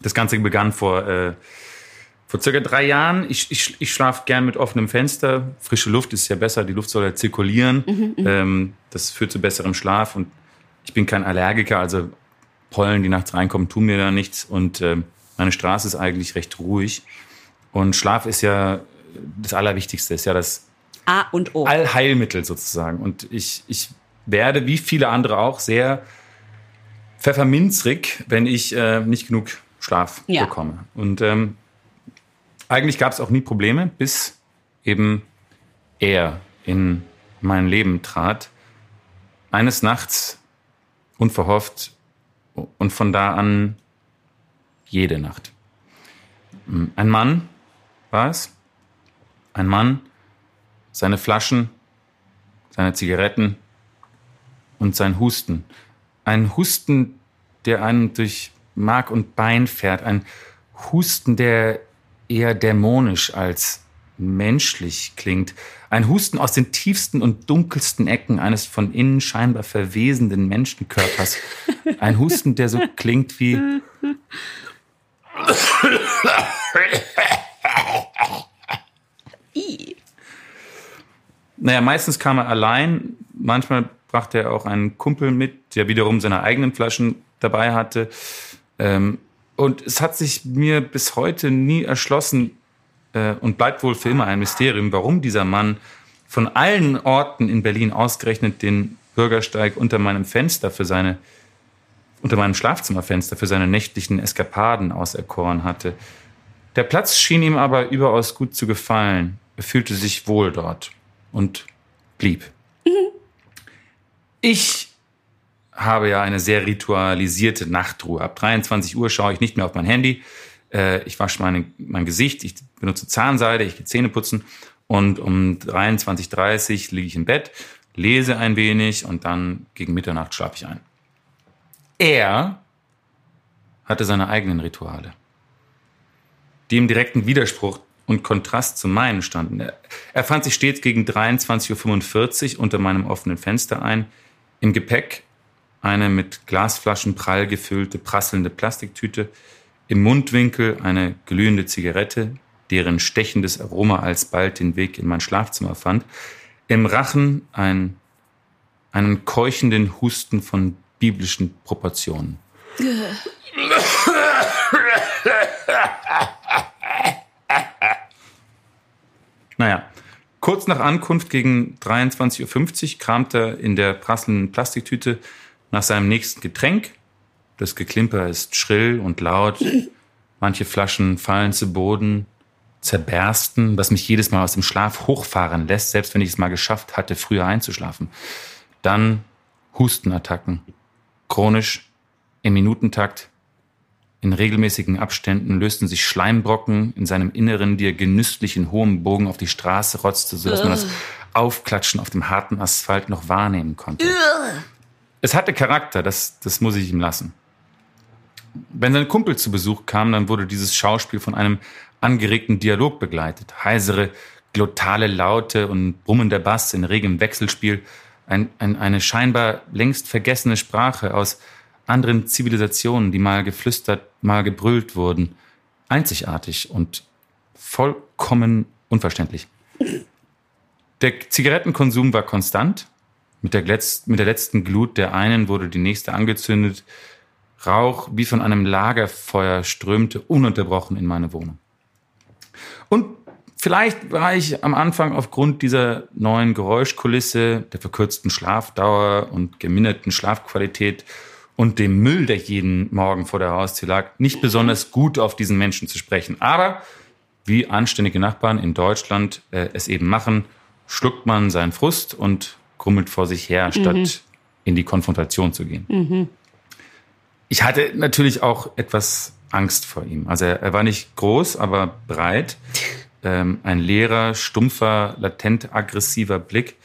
das Ganze begann vor äh, vor circa drei Jahren. Ich, ich, ich schlafe gern mit offenem Fenster. Frische Luft ist ja besser. Die Luft soll ja zirkulieren. ähm, das führt zu besserem Schlaf. Und ich bin kein Allergiker, also Pollen, die nachts reinkommen, tun mir da nichts. Und ähm, meine Straße ist eigentlich recht ruhig. Und Schlaf ist ja das Allerwichtigste. Ist ja das A und O. Allheilmittel sozusagen. Und ich, ich werde, wie viele andere auch, sehr pfefferminzrig, wenn ich äh, nicht genug Schlaf Ja. bekomme. Und ähm, eigentlich gab es auch nie Probleme, bis eben er in mein Leben trat, eines Nachts unverhofft und von da an jede Nacht. Ein Mann war es, ein Mann, seine Flaschen, seine Zigaretten und sein Husten. Ein Husten, der einen durch Mark und Bein fährt, ein Husten, der eher dämonisch als menschlich klingt. Ein Husten aus den tiefsten und dunkelsten Ecken eines von innen scheinbar verwesenden Menschenkörpers. Ein Husten, der so klingt wie. Naja, meistens kam er allein. Manchmal brachte er auch einen Kumpel mit, der wiederum seine eigenen Flaschen dabei hatte. Ähm, und es hat sich mir bis heute nie erschlossen äh, und bleibt wohl für immer ein Mysterium, warum dieser Mann von allen Orten in Berlin ausgerechnet den Bürgersteig unter meinem Fenster für seine unter meinem Schlafzimmerfenster für seine nächtlichen Eskapaden auserkoren hatte. Der Platz schien ihm aber überaus gut zu gefallen. Er fühlte sich wohl dort und blieb. Ich habe ja eine sehr ritualisierte Nachtruhe. Ab 23 Uhr schaue ich nicht mehr auf mein Handy. Äh, ich wasche meine, mein Gesicht, ich benutze Zahnseide, ich gehe Zähne putzen und um 23.30 Uhr liege ich im Bett, lese ein wenig und dann gegen Mitternacht schlafe ich ein. Er hatte seine eigenen Rituale, die im direkten Widerspruch und Kontrast zu meinen standen. Er fand sich stets gegen 23.45 Uhr unter meinem offenen Fenster ein. Im Gepäck eine mit Glasflaschen prall gefüllte, prasselnde Plastiktüte, im Mundwinkel eine glühende Zigarette, deren stechendes Aroma alsbald den Weg in mein Schlafzimmer fand, im Rachen ein, einen keuchenden Husten von biblischen Proportionen. naja, kurz nach Ankunft gegen 23.50 Uhr kramte er in der prasselnden Plastiktüte nach seinem nächsten Getränk. Das Geklimper ist schrill und laut. Manche Flaschen fallen zu Boden, zerbersten, was mich jedes Mal aus dem Schlaf hochfahren lässt, selbst wenn ich es mal geschafft hatte, früher einzuschlafen. Dann Hustenattacken. Chronisch, im Minutentakt, in regelmäßigen Abständen lösten sich Schleimbrocken in seinem Inneren, die er genüsslich in hohem Bogen auf die Straße rotzte, sodass man das Aufklatschen auf dem harten Asphalt noch wahrnehmen konnte. Es hatte Charakter, das, das muss ich ihm lassen. Wenn sein Kumpel zu Besuch kam, dann wurde dieses Schauspiel von einem angeregten Dialog begleitet. Heisere, glottale Laute und brummender Bass in regem Wechselspiel. Ein, ein, eine scheinbar längst vergessene Sprache aus anderen Zivilisationen, die mal geflüstert, mal gebrüllt wurden. Einzigartig und vollkommen unverständlich. Der Zigarettenkonsum war konstant. Mit der, mit der letzten Glut der einen wurde die nächste angezündet. Rauch wie von einem Lagerfeuer strömte ununterbrochen in meine Wohnung. Und vielleicht war ich am Anfang aufgrund dieser neuen Geräuschkulisse, der verkürzten Schlafdauer und geminderten Schlafqualität und dem Müll, der jeden Morgen vor der Haustür lag, nicht besonders gut auf diesen Menschen zu sprechen. Aber wie anständige Nachbarn in Deutschland äh, es eben machen, schluckt man seinen Frust und grummelt vor sich her, statt mhm. in die Konfrontation zu gehen. Mhm. Ich hatte natürlich auch etwas Angst vor ihm. Also er, er war nicht groß, aber breit. Ähm, ein leerer, stumpfer, latent aggressiver Blick.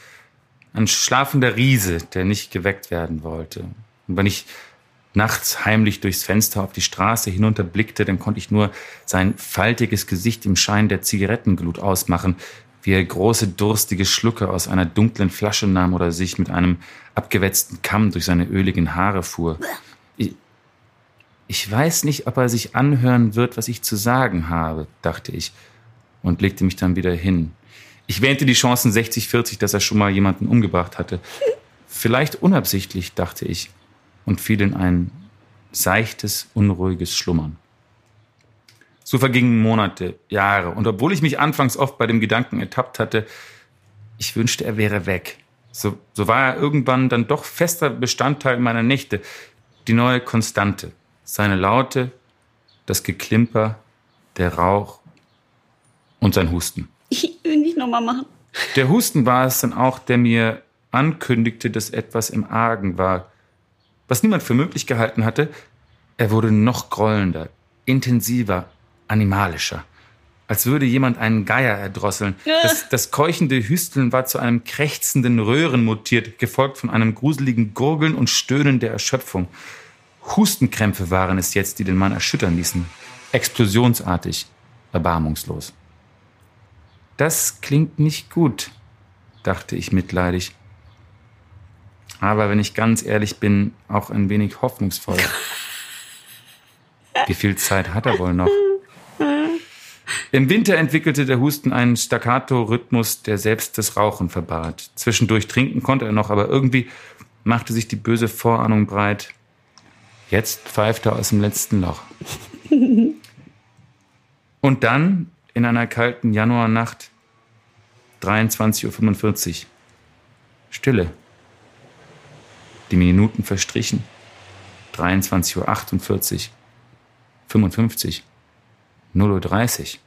Ein schlafender Riese, der nicht geweckt werden wollte. Und wenn ich nachts heimlich durchs Fenster auf die Straße hinunterblickte, dann konnte ich nur sein faltiges Gesicht im Schein der Zigarettenglut ausmachen, wie er große durstige Schlucke aus einer dunklen Flasche nahm oder sich mit einem abgewetzten Kamm durch seine öligen Haare fuhr. Ich, ich weiß nicht, ob er sich anhören wird, was ich zu sagen habe, dachte ich und legte mich dann wieder hin. Ich wähnte die Chancen 60-40, dass er schon mal jemanden umgebracht hatte. Vielleicht unabsichtlich, dachte ich, und fiel in ein seichtes, unruhiges Schlummern. So vergingen Monate, Jahre, und obwohl ich mich anfangs oft bei dem Gedanken ertappt hatte, ich wünschte, er wäre weg. So, so war er irgendwann dann doch fester Bestandteil meiner Nächte, die neue Konstante, seine Laute, das Geklimper, der Rauch und sein Husten. Ich will nicht nochmal machen. Der Husten war es dann auch, der mir ankündigte, dass etwas im Argen war. Was niemand für möglich gehalten hatte, er wurde noch grollender, intensiver, animalischer. Als würde jemand einen Geier erdrosseln. Das, das keuchende Hüsteln war zu einem krächzenden Röhren mutiert, gefolgt von einem gruseligen Gurgeln und Stöhnen der Erschöpfung. Hustenkrämpfe waren es jetzt, die den Mann erschüttern ließen. Explosionsartig, erbarmungslos. Das klingt nicht gut, dachte ich mitleidig. Aber wenn ich ganz ehrlich bin, auch ein wenig hoffnungsvoll. Wie viel Zeit hat er wohl noch? Im Winter entwickelte der Husten einen Staccato-Rhythmus, der selbst das Rauchen verbat. Zwischendurch trinken konnte er noch, aber irgendwie machte sich die böse Vorahnung breit. Jetzt pfeift er aus dem letzten Loch. Und dann, in einer kalten Januarnacht, 23.45 Uhr, Stille. Die Minuten verstrichen. 23.48 Uhr, 55, 0.30 Uhr.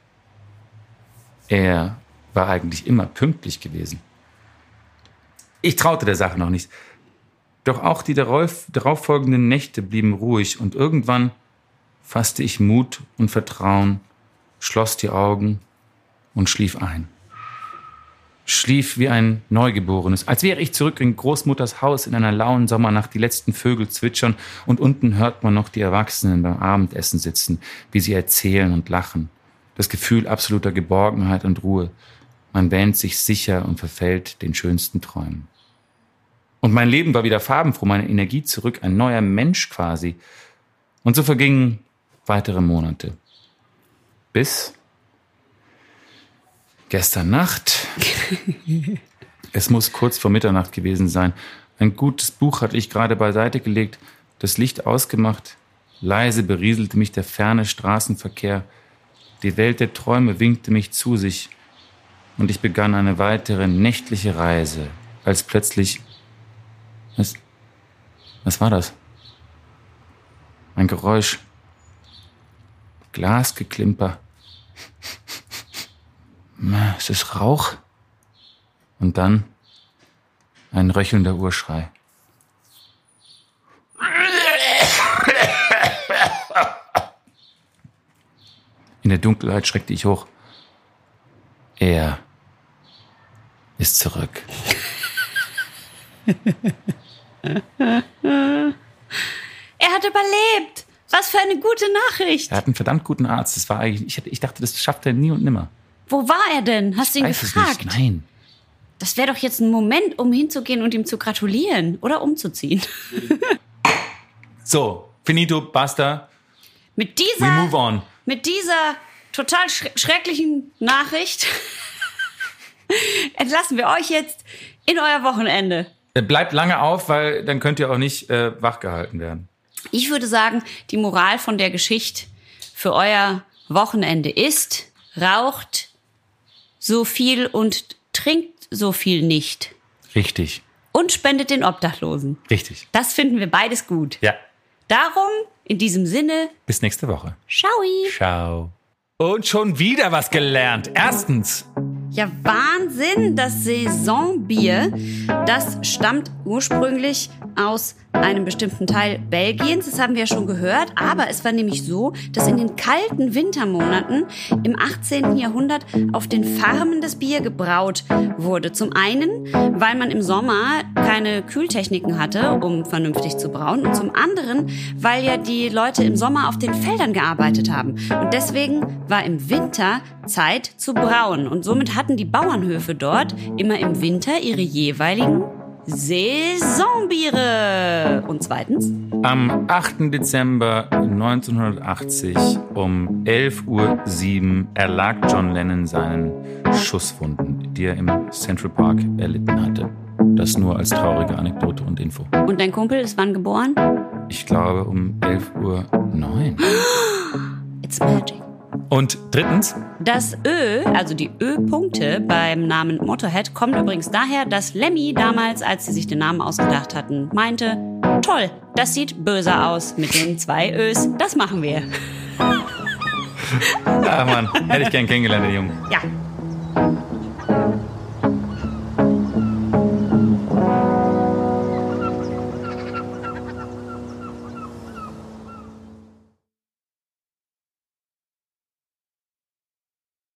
Er war eigentlich immer pünktlich gewesen. Ich traute der Sache noch nicht. Doch auch die darauf, darauffolgenden Nächte blieben ruhig und irgendwann fasste ich Mut und Vertrauen, schloss die Augen und schlief ein. Schlief wie ein Neugeborenes, als wäre ich zurück in Großmutters Haus in einer lauen Sommernacht, die letzten Vögel zwitschern und unten hört man noch die Erwachsenen beim Abendessen sitzen, wie sie erzählen und lachen. Das Gefühl absoluter Geborgenheit und Ruhe. Man wähnt sich sicher und verfällt den schönsten Träumen. Und mein Leben war wieder farbenfroh, meine Energie zurück, ein neuer Mensch quasi. Und so vergingen weitere Monate. Bis gestern Nacht. es muss kurz vor Mitternacht gewesen sein. Ein gutes Buch hatte ich gerade beiseite gelegt, das Licht ausgemacht. Leise berieselte mich der ferne Straßenverkehr. Die Welt der Träume winkte mich zu sich. Und ich begann eine weitere nächtliche Reise, als plötzlich was, was war das? Ein Geräusch. Glasgeklimper. Es ist Rauch. Und dann ein röchelnder Urschrei. In der Dunkelheit schreckte ich hoch. Er ist zurück. Er hat überlebt. Was für eine gute Nachricht. Er hat einen verdammt guten Arzt. Das war eigentlich, ich, ich dachte, das schafft er nie und nimmer. Wo war er denn? Hast du ihn Weiß es gefragt? nicht. Nein. Das wäre doch jetzt ein Moment, um hinzugehen und ihm zu gratulieren oder umzuziehen. So, finito, basta. Mit We dieser, move on. mit dieser total schre schrecklichen Nachricht entlassen wir euch jetzt in euer Wochenende. Äh, Bleibt lange auf, weil dann könnt ihr auch nicht äh, wachgehalten werden. Ich würde sagen, die Moral von der Geschichte für euer Wochenende ist, raucht so viel und trinkt so viel nicht. Richtig, Und spendet den Obdachlosen. richtig. Das finden wir beides gut. Ja, Darum, in diesem Sinne, bis nächste Woche. Schaui. Ciao. Und schon wieder was gelernt. Erstens, Ja, Wahnsinn, das Saisonbier, das stammt ursprünglich aus einem bestimmten Teil Belgiens, das haben wir ja schon gehört, aber es war nämlich so, dass in den kalten Wintermonaten im 18. Jahrhundert auf den Farmen das Bier gebraut wurde. Zum einen, weil man im Sommer keine Kühltechniken hatte, um vernünftig zu brauen und zum anderen, weil ja die Leute im Sommer auf den Feldern gearbeitet haben und deswegen war im Winter Zeit zu brauen und somit hatten die Bauernhöfe dort immer im Winter ihre jeweiligen Saisonbiere. Und zweitens, am 8. Dezember 1980 um 11.07 Uhr erlag John Lennon seinen Schusswunden, die er im Central Park erlitten hatte. Das nur als traurige Anekdote und Info. und dein Kumpel ist wann geboren? Ich glaube um 11.09 Uhr. It's magic. Und drittens, Das Ö, also die Ö-Punkte beim Namen Motorhead, kommt übrigens daher, dass Lemmy damals, als sie sich den Namen ausgedacht hatten, meinte, toll, das sieht böse aus mit den zwei Ös, das machen wir. ah Mann, hätte ich gern kennengelernt, den Jungen. Ja.